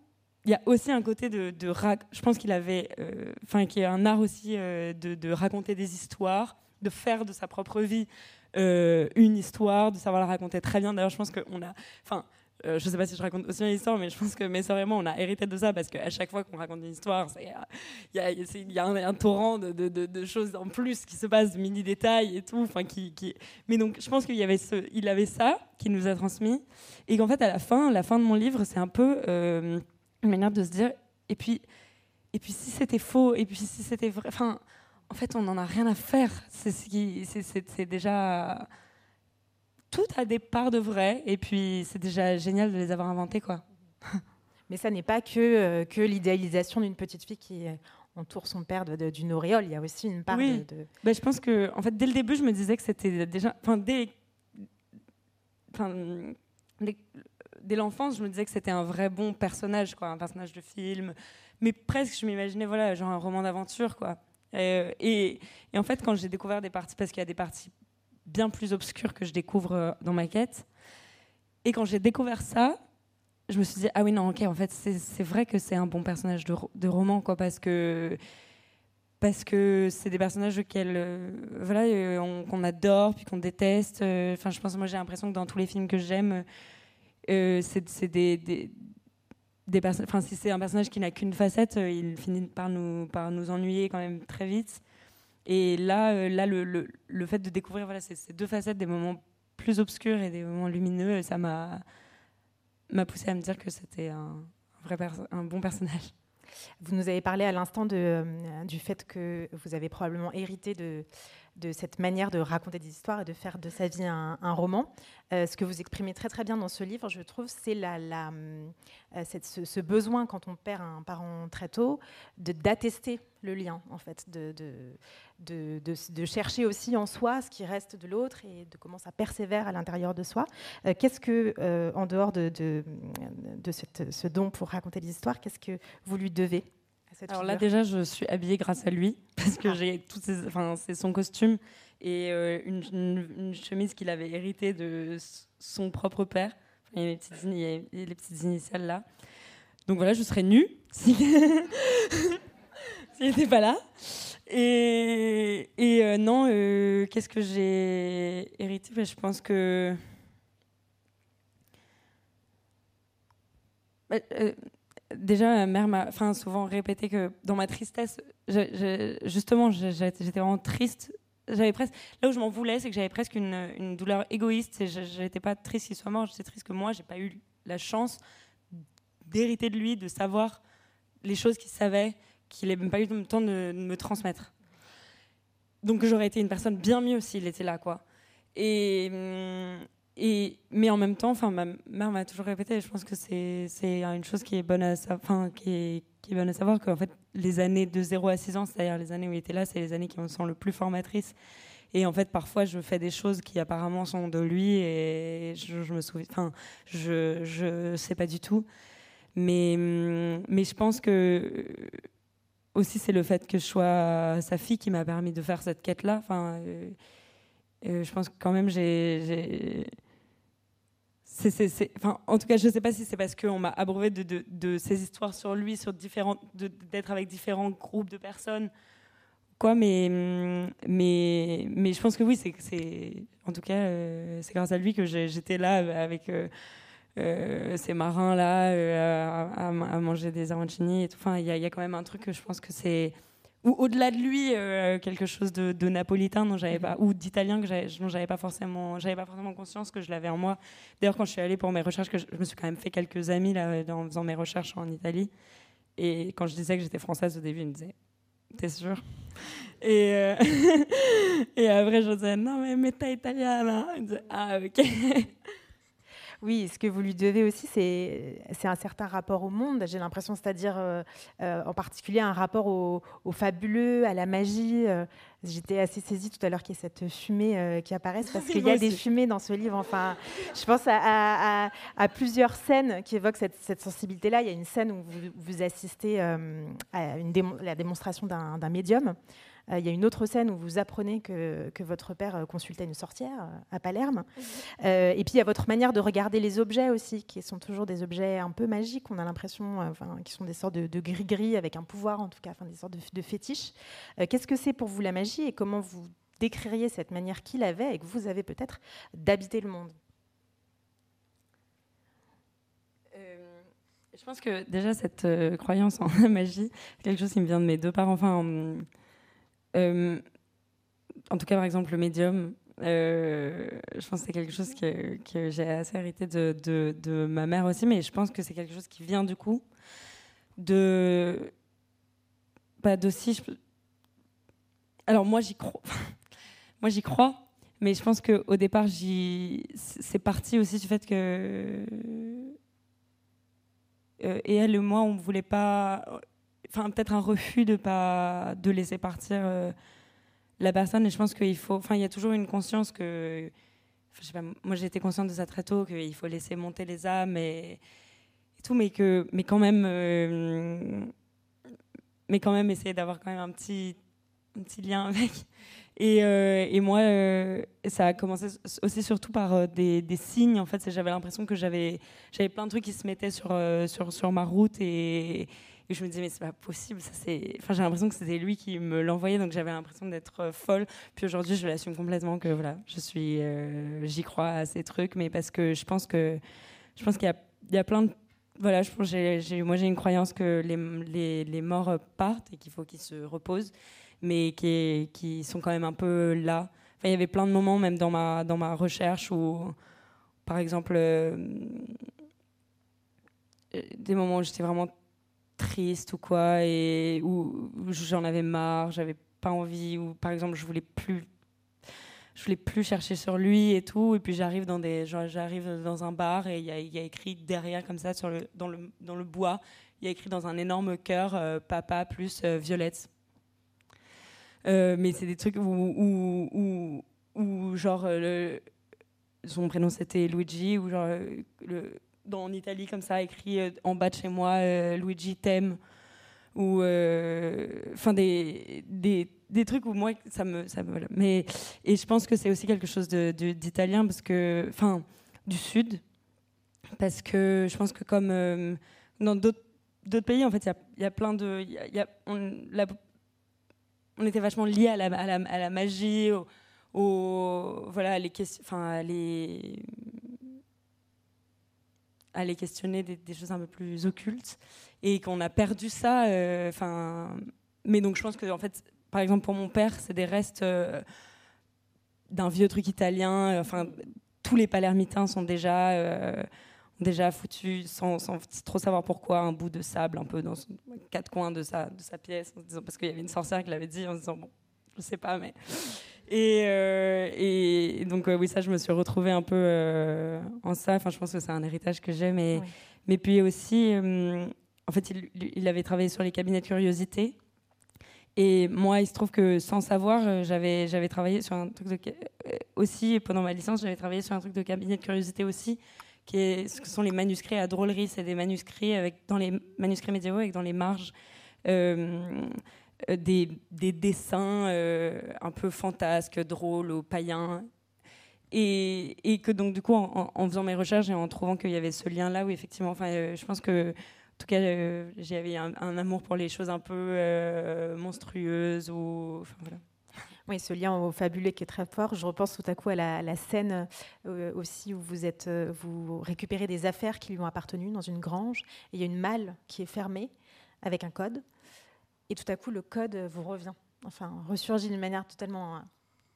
A: il y a aussi un côté de, de je pense qu'il avait, enfin, euh, qui est un art aussi euh, de, raconter des histoires, de faire de sa propre vie euh, une histoire, de savoir la raconter très bien. D'ailleurs, je pense qu'on a, enfin, euh, je sais pas si je raconte aussi une histoire, mais je pense que mes moi, on a hérité de ça parce qu'à chaque fois qu'on raconte une histoire, il y a, un, torrent de, de, de, de, choses en plus qui se passent, mini détails et tout. Mais donc, je pense qu'il avait avait ça qui nous a transmis et qu'en fait, à la fin, la fin de mon livre, c'est un peu euh, une manière de se dire, et puis, et puis si c'était faux, et puis si c'était vrai, enfin, en fait, on n'en a rien à faire. C'est déjà tout a des parts de vrai et puis c'est déjà génial de les avoir inventés quoi.
B: Mais ça n'est pas que, euh, que l'idéalisation d'une petite fille qui entoure son père d'une auréole, il y a aussi une part
A: oui.
B: de... de...
A: Ben, je pense que en fait dès le début je me disais que c'était déjà enfin dès enfin dès, dès l'enfance je me disais que c'était un vrai bon personnage quoi, un personnage de film mais presque je m'imaginais voilà genre un roman d'aventure quoi. Et, et, et, en fait quand j'ai découvert des parties parce qu'il y a des parties bien plus obscur que je découvre euh, dans ma quête. Et quand j'ai découvert ça, je me suis dit ah oui non ok en fait c'est vrai que c'est un bon personnage de, de, roman quoi parce que parce que c'est des personnages auxquels euh, voilà euh, qu'on adore puis qu'on déteste enfin je pense moi j'ai l'impression que dans tous les films que j'aime c'est des, des, si c'est un personnage qui n'a qu'une facette il finit par nous par nous ennuyer quand même très vite et là, euh, là le, le, le, fait de découvrir voilà, ces, ces, deux facettes, des moments plus obscurs et des moments lumineux, ça m'a m'a poussé à me dire que c'était un, vrai un bon personnage.
B: Vous nous avez parlé à l'instant euh, du fait que vous avez probablement hérité de, de cette manière de raconter des histoires et de faire de sa vie un, roman. Euh, ce que vous exprimez très très bien dans ce livre, je trouve, c'est euh, ce, besoin quand on perd un parent très tôt d'attester le lien, en fait, de, de, de, chercher aussi en soi ce qui reste de l'autre et de comment ça persévère à l'intérieur de soi. Euh, qu'est-ce que, en dehors de, de, ce don pour raconter des histoires, qu'est-ce que vous lui devez?
A: Alors là, déjà, je suis habillée grâce à lui, parce que ah. j'ai toutes ces, enfin, c'est son costume et euh, une, chemise qu'il avait héritée de son propre père. il, y a les petites, les petites initiales là. Donc voilà, je serais nue s'il n'était pas là. Et, et euh, non, euh, qu'est-ce que j'ai hérité? Ben, Je pense que. Bah, déjà, ma mère m'a souvent répété que dans ma tristesse, justement, j'étais vraiment triste. Là où je m'en voulais, c'est que j'avais presque une, douleur égoïste. Je n'étais pas triste qu'il soit mort, j'étais triste que moi, j'ai pas eu la chance d'hériter de lui, de savoir les choses qu'il savait, qu'il n'ait même pas eu le temps de, me transmettre. Donc j'aurais été une personne bien mieux s'il était là, quoi. Et, hum, mais en même temps, ma mère m'a toujours répété, je pense que c'est une chose qui est bonne à, savoir, qu'en fait, les années de 0 à 6 ans, c'est-à-dire les années où il était là, c'est les années qui me sont le plus formatrices. Et en fait, parfois, je fais des choses qui apparemment sont de lui et je, je me souviens, je, je sais pas du tout. Mais, je pense que aussi, c'est le fait que je sois sa fille qui m'a permis de faire cette quête-là. Euh, euh, je pense que quand même, j'ai. En tout cas, je ne sais pas si c'est parce qu'on m'a abreuvé de, ces histoires sur lui, sur d'être avec différents groupes de personnes, quoi. Mais, mais, mais je pense que oui, c'est, en tout cas, euh, c'est grâce à lui que j'étais là avec euh, ces marins là à, manger des arancini et. Enfin, il y, y, a quand même un truc que je pense que c'est ou au-delà de lui euh, quelque chose de, napolitain dont j'avais pas ou d'italien que dont j'avais pas forcément j'avais pas forcément conscience que je l'avais en moi. D'ailleurs quand je suis allée pour mes recherches que je, me suis quand même fait quelques amis là en faisant mes recherches en Italie. Et quand je disais que j'étais française au début ils me disaient t'es sûr et euh, et après je disais non mais meta italiana ils disaient ah ok
B: oui, ce que vous lui devez aussi, c'est un certain rapport au monde, j'ai l'impression, c'est-à-dire euh, euh, en particulier un rapport au, fabuleux, à la magie. Euh. J'étais assez saisie tout à l'heure qu'il y ait cette fumée qui apparaisse, parce qu'il y a des fumées dans ce livre. Enfin, je pense à, plusieurs scènes qui évoquent cette, sensibilité-là. Il y a une scène où vous, assistez à une la démonstration d'un médium. Euh, il y a une autre scène où vous apprenez que, votre père euh, consultait une sorcière euh, à Palerme. Mhm. et puis il y a votre manière de regarder les objets aussi, qui sont toujours des objets un peu magiques, on a l'impression, enfin, qui sont des sortes de gris-gris avec un pouvoir en tout cas, enfin, des sortes de, de fétiches. Qu'est-ce que c'est pour vous la magie et comment vous décririez cette manière qu'il avait et que vous avez peut-être d'habiter le monde?
A: Je pense que déjà cette croyance en la magie, c'est quelque chose qui me vient de mes deux parents. Enfin, euh, en tout cas, par exemple, le médium, euh, je pense que c'est quelque chose que, j'ai assez hérité de, de, de, ma mère aussi, mais je pense que c'est quelque chose qui vient du coup de. D'aussi. Je... Alors, moi, j'y crois. moi, j'y crois, mais je pense qu'au départ, c'est parti aussi du fait que. Euh, et elle et moi, on ne voulait pas enfin peut-être un refus de pas de laisser partir euh, la personne. Et je pense qu'il faut, enfin il y a toujours une conscience que, moi j'ai été consciente de ça très tôt qu'il faut laisser monter les âmes et, tout, mais que, mais quand même, euh, mais quand même essayer d'avoir quand même un petit, un petit lien avec. Et, euh, et moi, ça a commencé aussi surtout par des, des, signes. En fait, j'avais l'impression que j'avais, j'avais plein de trucs qui se mettaient sur, sur, sur ma route et, et je me disais, mais c'est pas possible. Ça, c'est... Enfin, j'ai l'impression que c'était lui qui me l'envoyait, donc j'avais l'impression d'être euh, folle. Puis aujourd'hui, je l'assume complètement que voilà, je suis, euh, j'y crois à ces trucs, mais parce que je pense que je pense qu'il y a, il y a plein de voilà, je pense, moi j'ai une croyance que les, les, les morts partent et qu'il faut qu'ils se reposent, mais qui, qui sont quand même un peu là. Enfin, il y avait plein de moments, même dans ma, dans ma recherche, où, par exemple, euh, des moments où j'étais vraiment triste ou quoi, et où, j'en avais marre, j'avais pas envie, ou par exemple, je voulais plus. Je voulais plus chercher sur lui et tout, et puis j'arrive dans des, j'arrive dans un bar et il y, y a écrit derrière comme ça sur le, dans le dans le bois, il y a écrit dans un énorme cœur euh, papa plus euh, Violette. Euh, mais c'est des trucs où, où, où, genre son prénom c'était Luigi ou genre dans en Italie comme ça écrit euh, en bas de chez moi euh, Luigi t'aime ou euh, enfin des, des, des trucs où moi ça me ça me mais et je pense que c'est aussi quelque chose d'italien parce que enfin du sud parce que je pense que comme dans d'autres pays en fait il y a, plein de y y a- on, était vachement liés à la, à la, à la magie au, voilà les enfin les les questionner des, des choses un peu plus occultes et qu'on a perdu ça euh, enfin mais donc je pense que en fait par exemple pour mon père c'est des restes euh, d'un vieux truc italien euh, enfin tous les palermitains sont déjà déjà foutu sans, sans trop savoir pourquoi un bout de sable un peu dans quatre coins de sa, de sa pièce en se disant- parce qu'il y avait une sorcière qui l'avait dit en se disant bon je sais pas mais et, euh, et donc euh, oui ça je me suis retrouvée un peu euh, en ça. Enfin je pense que c'est un héritage que j'ai mais mais puis aussi en fait il, il avait travaillé sur les cabinets de curiosité. Et moi il se trouve que sans savoir j'avais j'avais travaillé sur un truc de aussi pendant ma licence j'avais travaillé sur un truc de cabinet de curiosité aussi qui est ce sont les manuscrits à drôlerie. C'est des manuscrits avec dans les manuscrits médiévaux avec dans les marges euh, des, des dessins euh, un peu fantasques, drôles ou païens. Et, que donc, du coup, en, faisant mes recherches et en trouvant qu'il y avait ce lien-là, où effectivement, euh, je pense que, en tout cas, euh, j'avais un, amour pour les choses un peu euh, monstrueuses ou. Voilà.
B: Oui, ce lien au fabuleux qui est très fort. Je repense tout à coup à la, à la scène euh, aussi où vous êtes, euh, vous récupérez des affaires qui lui ont appartenu dans une grange. Et il y a une malle qui est fermée avec un code. Et tout à coup, le code vous revient. Enfin, ressurgit d'une manière totalement euh,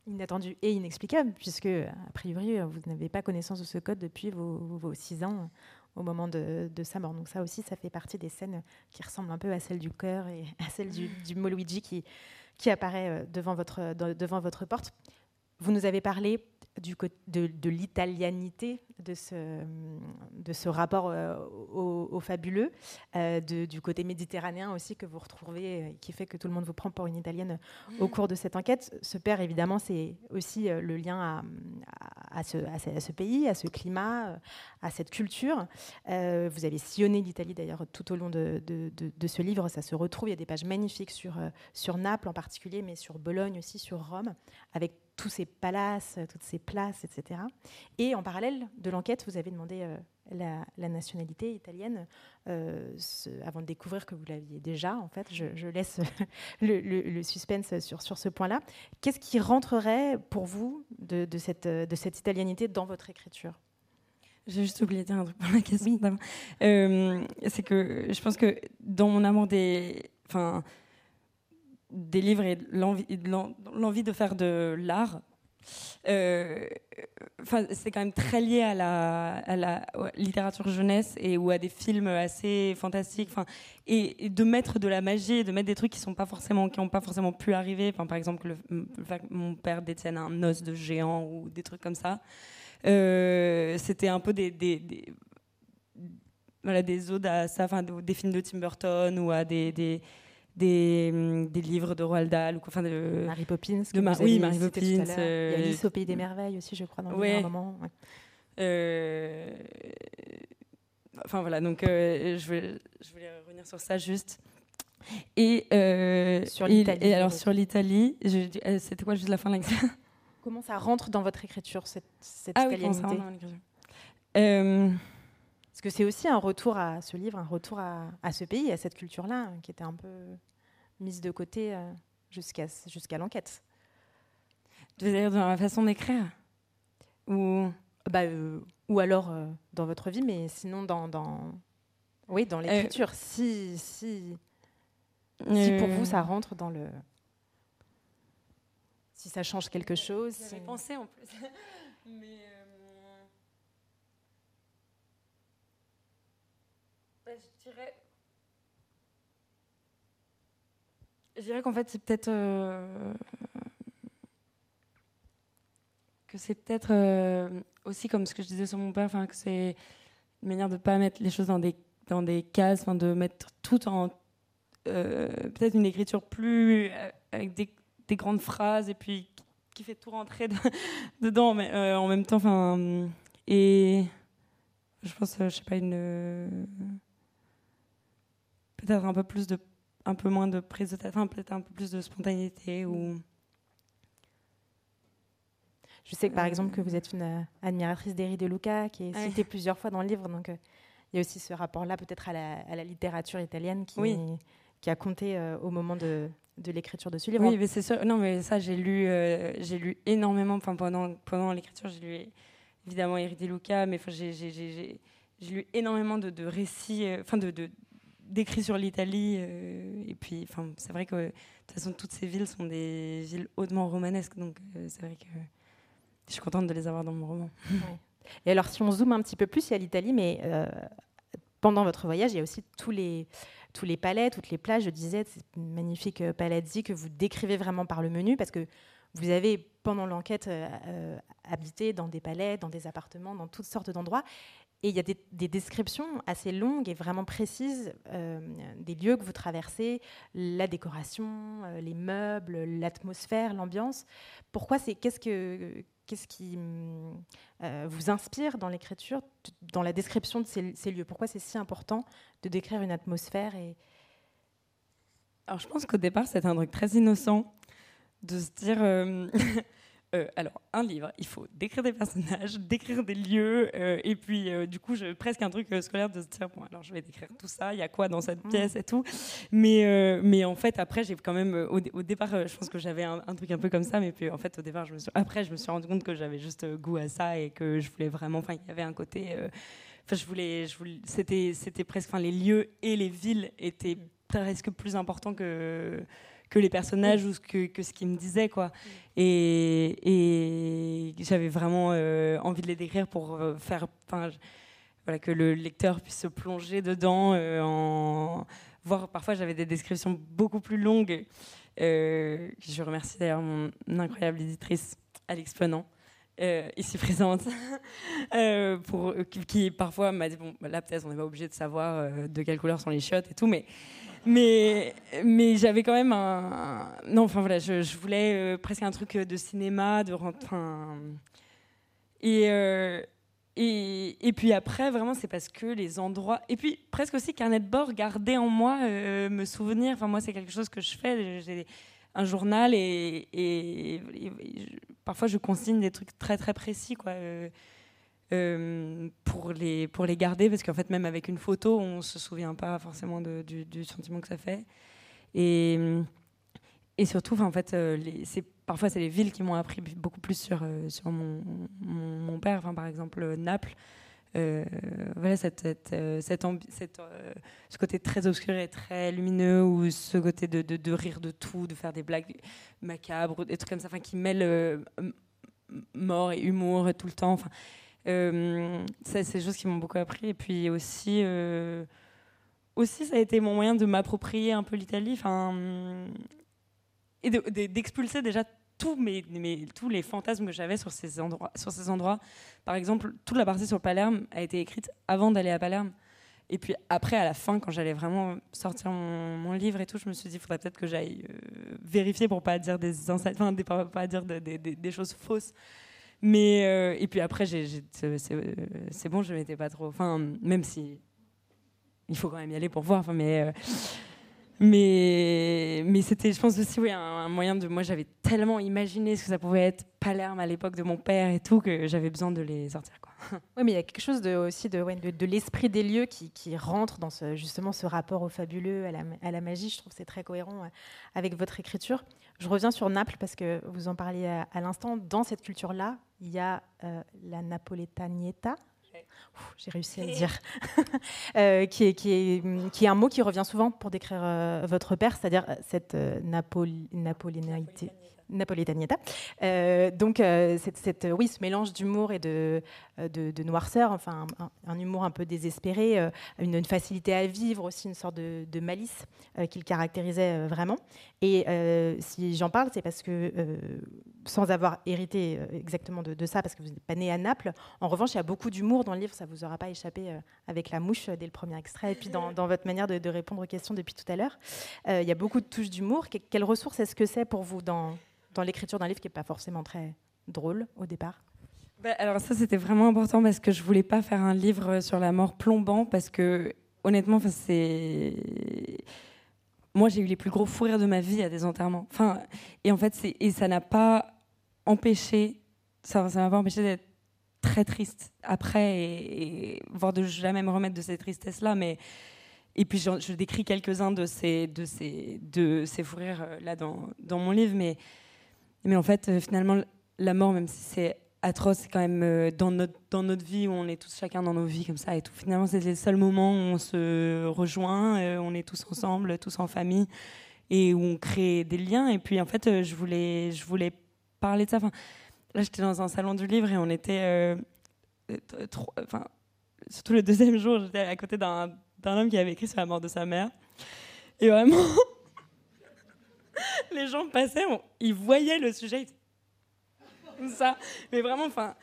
B: inattendue et inexplicable, puisque, a priori, euh, vous n'avez pas connaissance de ce code depuis vos, vos six ans euh, au moment de, sa mort. Donc ça aussi, ça fait partie des scènes qui ressemblent un peu à celle du cœur et à celle du, du mot Luigi qui, qui apparaît devant votre, devant votre porte. Vous nous avez parlé de, de l'italianité de ce, de ce rapport euh, au, fabuleux, euh, du côté méditerranéen aussi que vous retrouvez, euh, qui fait que tout le monde vous prend pour une italienne au cours de cette enquête. Ce père, évidemment, c'est aussi le lien à, à- ce, à ce- pays, à ce climat, à cette culture. Vous avez sillonné l'Italie d'ailleurs tout au long de, de- ce livre. Ça se retrouve. Il y a des pages magnifiques sur, sur Naples en particulier, mais sur Bologne aussi, sur Rome, avec tous ces palaces, toutes ces places, etc. Et en parallèle de l'enquête, vous avez demandé euh, la, la nationalité italienne euh, ce- avant de découvrir que vous l'aviez déjà. En fait, je, je laisse le, le- le suspense sur, sur ce point-là. Qu'est-ce qui rentrerait pour vous de, de cette, de cette italianité dans votre écriture?
A: J'ai juste oublié de dire un truc pour la question d'avant. Euh, c'est que je pense que dans mon amour des, enfin, des livres et l'envie, de faire de l'art, euh, c'est quand même très lié à la, littérature jeunesse et ou à des films assez fantastiques. Enfin, et, de mettre de la magie, de mettre des trucs qui sont pas forcément, qui n'ont pas forcément pu arriver. Enfin, par exemple, le, fait que mon père détienne un os de géant ou des trucs comme ça. Euh, c'était un peu des, voilà, des odes à ça, enfin, des, films de Tim Burton ou à des, des, hum, des livres de Roald Dahl. Ou, enfin, de,
B: Marie Poppins, que
A: de Ma-
B: vous
A: oui, Mary
B: cité tout à
A: Poppins.
B: Il y a
A: euh,
B: Alice au Pays des Merveilles aussi, je crois, dans le
A: Ouais.
B: moment. ouais.
A: Euh, Enfin voilà, donc euh, je, voulais, je voulais revenir sur ça juste. Et, euh,
B: Sur l'Italie,
A: Et, alors sur l'Italie, euh, c'était quoi juste la fin de question
B: Comment ça rentre dans votre écriture, cette, cette
A: Ah
B: italianité
A: Euh,
B: Parce que c'est aussi un retour à ce livre, un retour à, à ce pays, à cette culture-là, hein, qui était un peu mise de côté euh, jusqu'à jusqu'à l'enquête.
A: tu veux dire dans la façon d'écrire Ou
B: Bah, euh, ou alors euh, dans votre vie, mais sinon dans, dans... oui, dans l'écriture. Si, si, si pour vous ça rentre dans le, si ça change quelque chose.
A: J'avais
B: si-
A: pensé en plus. Mais euh, je Je dirais qu'en fait, c'est peut-être. euh, que c'est peut-être euh, aussi comme ce que je disais sur mon père, que c'est une manière de ne pas mettre les choses dans des, dans des cases, de mettre tout en. euh, peut-être une écriture plus. avec des, des grandes phrases et puis qui- fait tout rentrer de- dedans, mais en même temps. Et. Je pense, je sais pas, une. Euh, peut-être un peu plus de. Un peu moins de prise de tête, peut-être un peu plus de spontanéité ou.
B: Je sais que par
A: Euh,
B: exemple que vous êtes une euh, admiratrice d'Eri De Luca, qui est
A: Ouais.
B: citée plusieurs fois dans le livre, donc euh, il y a aussi ce rapport-là peut-être à la, à la littérature italienne qui,
A: Oui.
B: qui a compté euh, au moment de, de l'écriture de ce livre.
A: Oui, mais c'est sûr. Non, mais ça, j'ai lu, euh, j'ai lu énormément. Enfin, pendant pendant l'écriture, j'ai lu évidemment Eri De Luca, mais j'ai j'ai- lu énormément de, de récits, euh, enfin de, de d'écrits sur l'Italie. euh, et puis, enfin, c'est vrai que de toute façon, toutes ces villes sont des villes hautement romanesques, donc euh, c'est vrai que je suis contente de les avoir dans mon roman.
B: Et alors, si on zoome un petit peu plus, il y a l'Italie, mais euh, pendant votre voyage, il y a aussi tous les, tous les palais, toutes les plages. Je disais, c'est une magnifique euh, palazzi que vous décrivez vraiment par le menu, parce que vous avez, pendant l'enquête, habité dans des palais, dans des appartements, dans toutes sortes d'endroits. Et il y a des, des descriptions assez longues et vraiment précises euh, des lieux que vous traversez, la décoration, euh, les meubles, l'atmosphère, l'ambiance. Pourquoi c'est qu'est-ce que qu'est-ce qui hum, euh, vous inspire dans l'écriture, dans la description de ces, lieux? Pourquoi c'est si important de décrire une atmosphère
A: Alors, je pense qu'au départ, c'était un truc très innocent de se dire. euh, alors, un livre, il faut décrire des personnages, décrire des lieux, euh, et puis euh, du coup, je, presque un truc scolaire de se dire bon, alors je vais décrire tout ça, il y a quoi dans cette
B: Mhm.
A: pièce et tout. Mais, mais en fait, après, j'ai quand même, au, dé- au départ, je pense que j'avais un, un truc un peu comme ça, mais puis en fait, au départ, je me suis, après, je me suis rendu compte que j'avais juste goût à ça et que je voulais vraiment, enfin, il y avait un côté. Enfin, je voulais, je voulais, c'était, c'était presque, enfin, les lieux et les villes étaient presque plus importants que que les personnages ou que, que ce qu'ils me disaient quoi. Et, j'avais vraiment euh, envie de les décrire pour euh, faire, que le lecteur puisse se plonger dedans, euh, en voir. Parfois, j'avais des descriptions beaucoup plus longues. Je remercie d'ailleurs mon incroyable éditrice Alix Penant. ici présente, pour, qui, qui parfois m'a dit bon, là peut-être on n'est pas obligé de savoir de quelle couleur sont les chiottes et tout, mais mais mais j'avais quand même un, non enfin voilà je, voulais euh, presque un truc de cinéma de enfin et euh, et, et puis après vraiment c'est parce que les endroits et puis presque aussi carnet de bord garder en moi euh, me souvenir. Enfin moi c'est quelque chose que je fais j'ai un journal et, et- parfois je consigne des trucs très très précis quoi euh, pour les pour les garder parce qu'en fait même avec une photo on se souvient pas forcément du, sentiment que ça fait. Et et surtout en fait euh, les- parfois c'est les villes qui m'ont appris beaucoup plus sur euh, sur mon, père. Enfin par exemple Naples voilà cette, cette, ce côté très obscur et très lumineux ou ce côté de, de, rire de tout de faire des blagues macabres des trucs comme ça enfin qui mêlent mort et humour tout le temps euh, c'est des choses qui m'ont beaucoup appris. Et puis aussi, euh, aussi, ça a été mon moyen de m'approprier un peu l'Italie, et de- de- d'expulser déjà tous mes, tous les fantasmes que j'avais sur ces endroits. Sur ces endroits. Par exemple, toute la partie sur Palerme a été écrite avant d'aller à Palerme. Et puis après, à la fin, quand j'allais vraiment sortir mon, livre et tout, je me suis dit, il faudrait peut-être que j'aille euh, vérifier pour pas dire pas, dire de- des- des- des choses fausses. Mais euh, et puis après, c'est bon, je m'étais pas trop. Enfin, même si il faut quand même y aller pour voir. Enfin, mais euh, mais mais c'était, je pense aussi, oui, un, un moyen de. Moi, j'avais tellement imaginé ce que ça pouvait être Palerme à l'époque de mon père et tout que j'avais besoin de les sortir.
B: Oui, mais il y a quelque chose de, aussi de, ouais, de, de l'esprit des lieux qui, qui rentre dans ce, justement ce rapport au fabuleux, à la, à la magie. Je trouve que c'est très cohérent euh, avec votre écriture. Je reviens sur Naples parce que vous en parliez à, à l'instant. Dans cette culture-là, il y a euh, la napoletanietta. j'ai réussi à le dire, euh, qui, est, qui, est, qui est un mot qui revient souvent pour décrire euh, votre père, c'est-à-dire cette euh, napoli, donc, cette, oui, ce mélange d'humour et de, de, noirceur, enfin, un, humour un peu désespéré, euh, une, facilité à vivre, aussi une sorte de, malice qui le caractérisait vraiment. Et si j'en parle, c'est parce que, sans avoir hérité exactement de, ça, parce que vous n'êtes pas né à Naples, en revanche, il y a beaucoup d'humour dans le livre, ça ne vous aura pas échappé avec la mouche dès le premier extrait, et puis dans, dans votre manière de, répondre aux questions depuis tout à l'heure. il y a beaucoup de touches d'humour. quelle ressource est-ce que c'est pour vous dans dans l'écriture d'un livre qui n'est pas forcément très drôle au départ?
A: Bah, Alors ça, c'était vraiment important parce que je voulais pas faire un livre sur la mort plombant parce que honnêtement, c'est moi j'ai eu les plus gros fous rires de ma vie à des enterrements. Enfin, et en fait, et ça n'a pas empêché, ça, m'a pas empêché d'être très triste après et, voire de jamais me remettre de cette tristesse là, mais et puis je, je décris quelques-uns de ces, de ces, de ces fous rires euh, là dans, dans mon livre, mais mais en fait, euh, finalement, la mort, même si c'est atroce, c'est quand même euh, dans, notre, dans notre vie où on est tous chacun dans nos vies comme ça et tout. Finalement, c'est le seul moment où on se rejoint, euh, on est tous ensemble, tous en famille et où on crée des liens. Et puis, en fait, je voulais, je voulais parler de ça. Enfin, là, j'étais dans un salon du livre et on était. enfin, surtout le deuxième jour, j'étais à côté d'un homme qui avait écrit sur la mort de sa mère. Et vraiment. les gens passaient, ils voyaient le sujet, comme ça. Mais vraiment, enfin.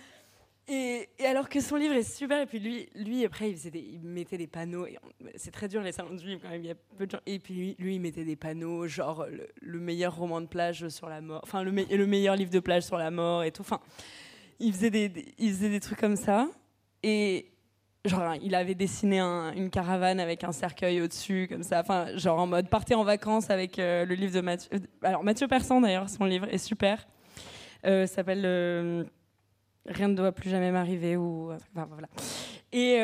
A: Et, alors que son livre est super, et puis lui, lui après, il, mettait des panneaux. C'est très dur les salons du livre quand même, il y a peu de gens. Et puis lui, il mettait des panneaux, genre le, meilleur roman de plage sur la mort, enfin le, le, meilleur livre de plage sur la mort et tout. Enfin, il faisait des, trucs comme ça. Et, genre il avait dessiné une caravane avec un cercueil au-dessus comme ça enfin genre en mode partez en vacances avec euh, le livre de Mathieu euh, alors Mathieu Persan d'ailleurs son livre est super s'appelle euh, rien ne doit plus jamais m'arriver ou enfin, voilà et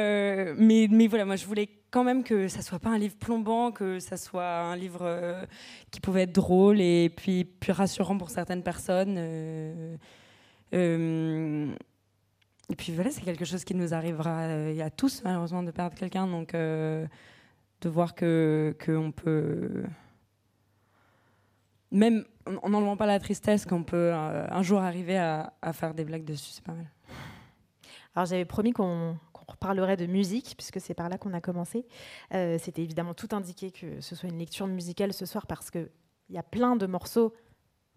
A: mais mais voilà moi je voulais quand même que ça soit pas un livre plombant que ça soit un livre qui pouvait être drôle et puis puis rassurant pour certaines personnes et puis voilà, c'est quelque chose qui nous arrivera euh, à tous, malheureusement, de perdre quelqu'un. Donc, euh, de voir que qu'on peut, même en n'enlevant pas la tristesse, qu'on peut euh, un jour arriver à, faire des blagues dessus, c'est pas mal.
B: Alors, j'avais promis qu'on reparlerait de musique, puisque c'est par là qu'on a commencé. C'était évidemment tout indiqué que ce soit une lecture musicale ce soir, parce qu'il y a plein de morceaux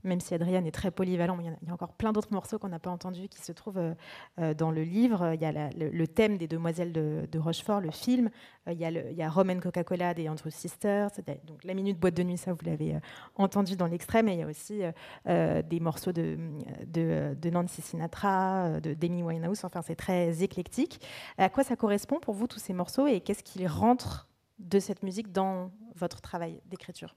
B: même si Adrien est très polyvalent, il y, a, encore plein d'autres morceaux qu'on n'a pas entendus qui se trouvent euh, euh, dans le livre. Il y a le, thème des Demoiselles de, Rochefort, le film. Euh, il, y a Roman Coca-Cola des Andrew Sisters. Donc la minute boîte de nuit, ça vous l'avez entendu dans l'extrait, mais il y a aussi des morceaux de, de, Nancy Sinatra, de Demi Winehouse. Enfin, c'est très éclectique. À quoi ça correspond pour vous tous ces morceaux et qu'est-ce qui rentre de cette musique dans votre travail d'écriture?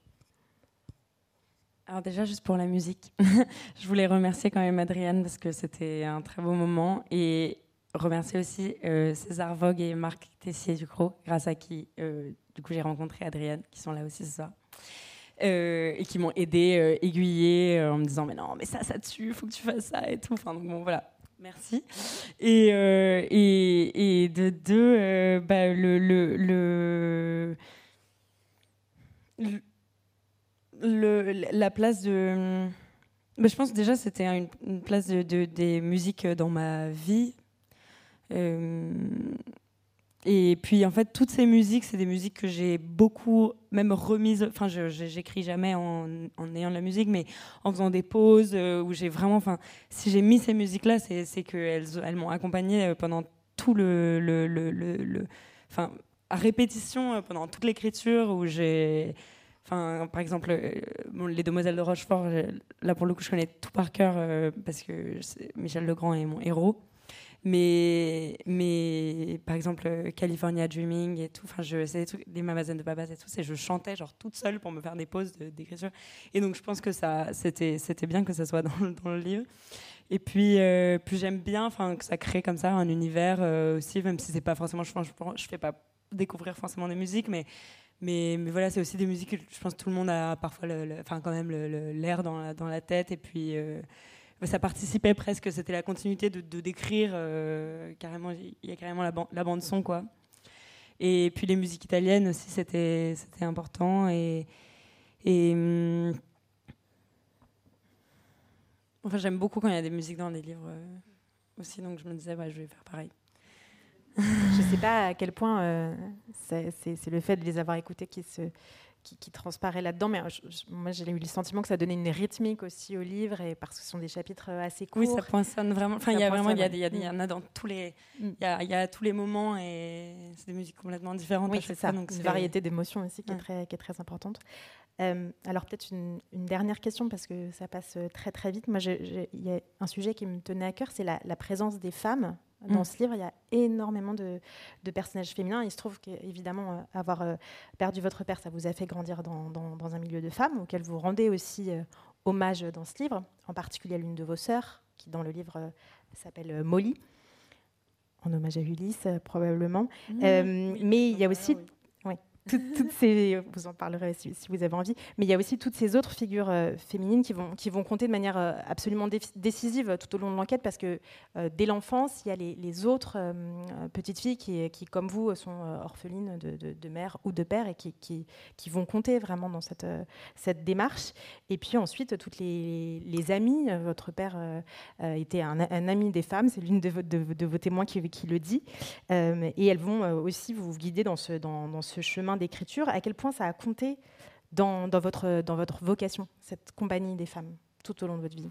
A: Alors déjà, juste pour la musique, je voulais remercier quand même Adrienne parce que c'était un très beau moment et remercier aussi euh, César Vogue et Marc Tessier du Ducrot, grâce à qui euh, du coup j'ai rencontré Adrienne, qui sont là aussi ce soir. Euh, et qui m'ont aidé, aiguillé en me disant mais non mais ça ça tue, faut que tu fasses ça et tout. Enfin donc bon voilà, merci. Et, et, et, de deux, bah, le, le, le la place de. Bah, je pense déjà c'était une, place de, des musiques dans ma vie. Euh, et puis en fait, toutes ces musiques, c'est des musiques que j'ai beaucoup, même remises. Enfin, j'écris jamais en, en, ayant de la musique, mais en faisant des pauses euh, où j'ai vraiment. Enfin, si j'ai mis ces musiques-là, c'est qu'elles elles, m'ont accompagnée euh, pendant tout le. le, le, le à répétition pendant toute l'écriture où j'ai Enfin, par exemple, euh, les Demoiselles de Rochefort, là pour le coup, je connais tout par cœur euh, parce que Michel Legrand est mon héros. Mais, mais par exemple, California Dreaming et tout, enfin, c'est des trucs, des Mamazen de Babas et tout, c'est je chantais genre toute seule pour me faire des pauses d'écriture. Et donc, je pense que ça, c'était, c'était bien que ça soit dans, le livre. Et puis, euh, puis j'aime bien, que ça crée comme ça un univers aussi, même si c'est pas forcément, je, je, je fais pas découvrir forcément des musiques, mais mais, mais voilà, c'est aussi des musiques que je pense que tout le monde a parfois, enfin quand même l'air dans la, tête. Et puis, euh, ça participait presque, c'était la continuité de, décrire carrément, il y a carrément la, la, bande son quoi. Et puis les musiques italiennes aussi, c'était important. Et, hum, enfin, j'aime beaucoup quand il y a des musiques dans les livres aussi, donc je me disais, ouais, je vais faire pareil.
B: Je ne sais pas à quel point euh, c'est le fait de les avoir écoutés qui, se, qui, transparaît là-dedans, mais moi j'ai eu le sentiment que ça donnait une rythmique aussi au livre, et parce que ce sont des chapitres assez courts.
A: Oui, ça poinçonne vraiment. Enfin, il y a vraiment, il y, en a dans tous les, mm. y, a, tous les moments, et c'est des musiques complètement différentes.
B: Oui, c'est ça. Donc une variété d'émotions aussi qui, est très, qui est très importante. Euh, alors peut-être une, dernière question parce que ça passe très très vite. Moi, il y a un sujet qui me tenait à cœur, c'est la, présence des femmes dans mm. ce livre. Il y a énormément de, personnages féminins. Il se trouve qu'évidemment, euh, avoir euh, perdu votre père, ça vous a fait grandir dans, un milieu de femmes auquel vous rendez aussi hommage dans ce livre, en particulier à l'une de vos sœurs, qui dans le livre s'appelle Molly en hommage à Ulysse, probablement. Mm. mais il y a aussi toutes ces, vous en parlerez si, vous avez envie, mais il y a aussi toutes ces autres figures euh, féminines qui vont, qui vont compter de manière euh, absolument décisive tout au long de l'enquête parce que euh, dès l'enfance, il y a les, autres petites filles qui, qui, comme vous, sont orphelines de, de, mère ou de père et qui, qui, qui, vont compter vraiment dans cette, cette démarche. Et puis ensuite, toutes les, les amies, votre père était un, ami des femmes, c'est l'une de, de, vos témoins qui, qui le dit, et elles vont aussi vous guider dans ce, dans, dans ce chemin d'écriture, à quel point ça a compté dans, votre, dans votre vocation, cette compagnie des femmes, tout au long de votre vie?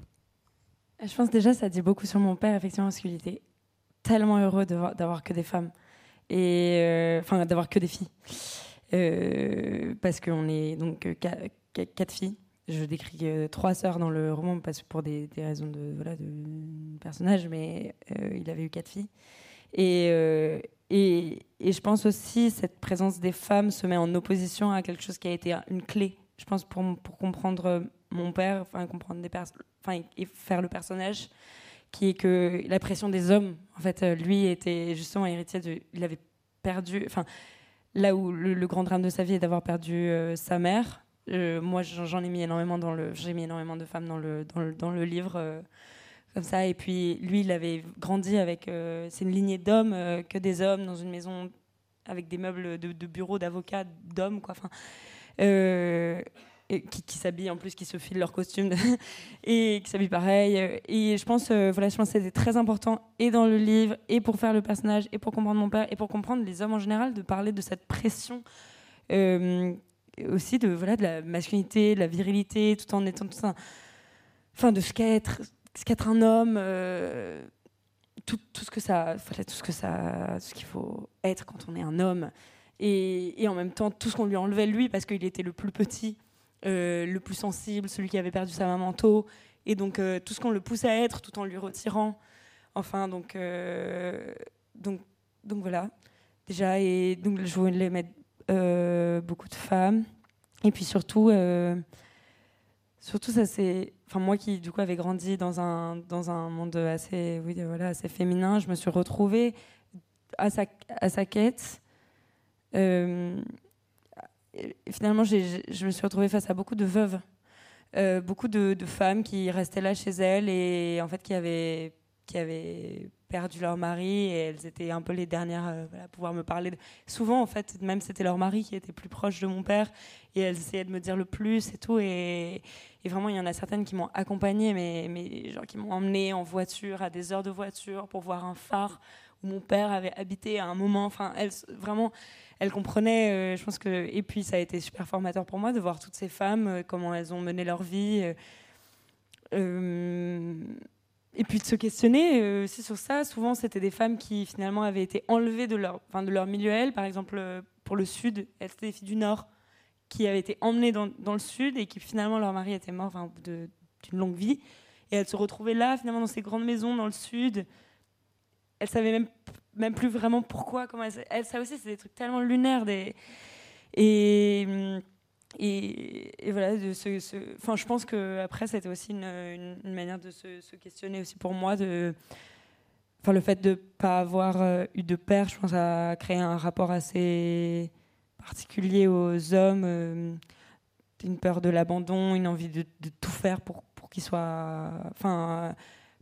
A: Je pense déjà ça dit beaucoup sur mon père, effectivement, parce qu'il était tellement heureux d'avoir que des femmes, et euh, enfin d'avoir que des filles. Euh, parce qu'on est donc euh, quatre filles. Je décris trois sœurs dans le roman parce pour des, raisons de voilà de personnage, mais il avait eu quatre filles. Et, et, je pense aussi cette présence des femmes se met en opposition à quelque chose qui a été une clé, je pense, pour, pour comprendre mon père, enfin comprendre des enfin et faire le personnage, qui est que la pression des hommes, en fait, euh, lui était justement héritier de, il avait perdu, enfin là où le, grand drame de sa vie est d'avoir perdu euh, sa mère. Euh, moi, j'en ai mis énormément dans le, j'ai mis énormément de femmes dans le dans le, dans le livre comme ça. Et puis lui, il avait grandi avec. Euh, c'est une lignée d'hommes, euh, que des hommes, dans une maison avec des meubles de, de bureaux d'avocats d'hommes, quoi. Enfin, euh, qui, qui s'habillent en plus, qui se filent leurs costumes et qui s'habillent pareil. Et je pense, voilà, je pense que c'était très important et dans le livre, et pour faire le personnage, et pour comprendre mon père, et pour comprendre les hommes en général, de parler de cette pression. aussi de voilà de la masculinité de la virilité tout en étant tout ça enfin de ce qu'est être ce qu'être un homme, euh, tout, tout, ce que ça, tout ce que ça, ce qu'il faut être quand on est un homme, et, et en même temps tout ce qu'on lui enlevait lui parce qu'il était le plus petit, euh, le plus sensible, celui qui avait perdu sa maman tôt, et donc euh, tout ce qu'on le pousse à être tout en lui retirant. Enfin donc donc donc voilà. Déjà et donc je voulais mettre beaucoup de femmes. Et puis surtout surtout ça c'est enfin moi qui du coup avait grandi dans un dans un monde assez oui voilà assez féminin je me suis retrouvée à sa à sa quête euh, finalement je me suis retrouvée face à beaucoup de veuves euh, beaucoup de, femmes qui restaient là chez elles et en fait qui avaient qui avaient perdu leur mari et elles étaient un peu les dernières euh, à pouvoir me parler. Souvent, en fait, même c'était leur mari qui était plus proche de mon père et elles essayaient de me dire le plus et tout. Et, vraiment, il y en a certaines qui m'ont accompagnée, mais, mais genre qui m'ont emmenée en voiture à des heures de voiture pour voir un phare où mon père avait habité à un moment. Enfin, elles, vraiment, elles comprenaient. Euh, je pense que et puis ça a été super formateur pour moi de voir toutes ces femmes euh, comment elles ont mené leur vie. Euh, et puis de se questionner aussi sur ça. Souvent, c'était des femmes qui finalement avaient été enlevées de leur, enfin, de leur milieu elles. Par exemple, pour le Sud, elles étaient des filles du Nord qui avaient été emmenées dans, le Sud et qui finalement leur mari était mort enfin, d'une longue vie. Et elles se retrouvaient là, finalement, dans ces grandes maisons dans le Sud. Elles savaient même, même plus vraiment pourquoi. Comment elles, elles ça aussi, c'est des trucs tellement lunaires. Et. Hum, et, voilà, de ce, enfin, je pense que après c'était aussi une, manière de se, questionner aussi pour moi de, le fait de pas avoir euh, eu de père, je pense, a créé un rapport assez particulier aux hommes, euh, une peur de l'abandon, une envie de, tout faire pour, pour qui soit, enfin,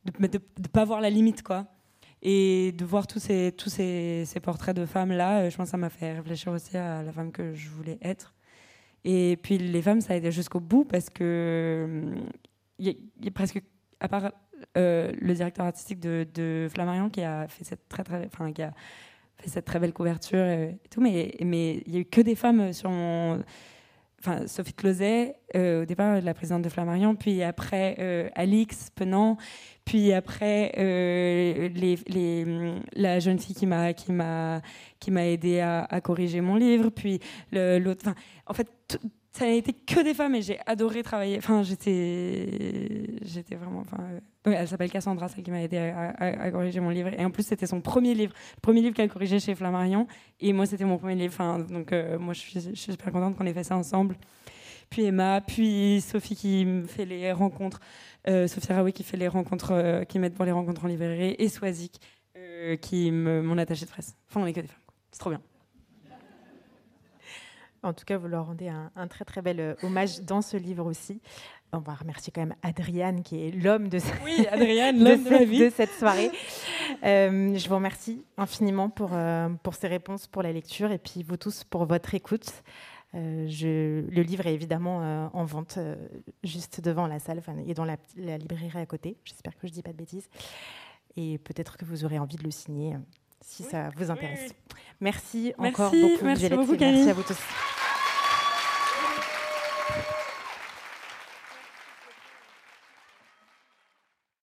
A: de ne pas voir la limite, quoi. Et de voir tous ces, tous ces, portraits de femmes là, je pense que ça m'a fait réfléchir aussi à la femme que je voulais être. Et puis les femmes, ça a été jusqu'au bout parce que il y, a presque, à part le directeur artistique de, de, Flammarion qui a fait cette très très, enfin qui a fait cette très belle couverture et, tout, mais mais il y a eu que des femmes sur mon enfin Sophie Closet, euh, au départ la présidente de Flammarion, puis après euh, Alix Penant, puis après euh, les, les, la jeune fille qui m'a qui m'a qui m'a aidé à, à, corriger mon livre, puis l'autre. en fait, ça n'a été que des femmes et j'ai adoré travailler. Enfin, j'étais, j'étais vraiment. Enfin, euh, elle s'appelle Cassandra, celle qui m'a aidé à, corriger mon livre. Et en plus, c'était son premier livre, le premier livre qu'elle corrigeait chez Flammarion. Et moi, c'était mon premier livre. Enfin, donc, euh, moi, je suis, super contente qu'on ait fait ça ensemble. Puis Emma, puis Sophie qui me fait les rencontres, euh, Sophie Raoui qui fait les rencontres, qui m'aide pour les rencontres en librairie, et Swazik qui m'ont attaché de presse. Enfin, on est que des femmes. C'est trop bien.
B: En tout cas, vous leur rendez un, très très bel euh, hommage dans ce livre aussi. On va remercier quand même Adriane, qui est l'homme de,
A: oui, Adriane, de, de, cette,
B: de, cette soirée. Euh, je vous remercie infiniment pour, euh, pour ces réponses, pour la lecture, et puis vous tous pour votre écoute. je, le livre est évidemment en vente juste devant la salle et dans la, la librairie à côté. J'espère que je ne dis pas de bêtises. Et peut-être que vous aurez envie de le signer si ça vous intéresse. Merci, encore beaucoup,
A: merci
B: beaucoup,
A: merci à
B: vous tous.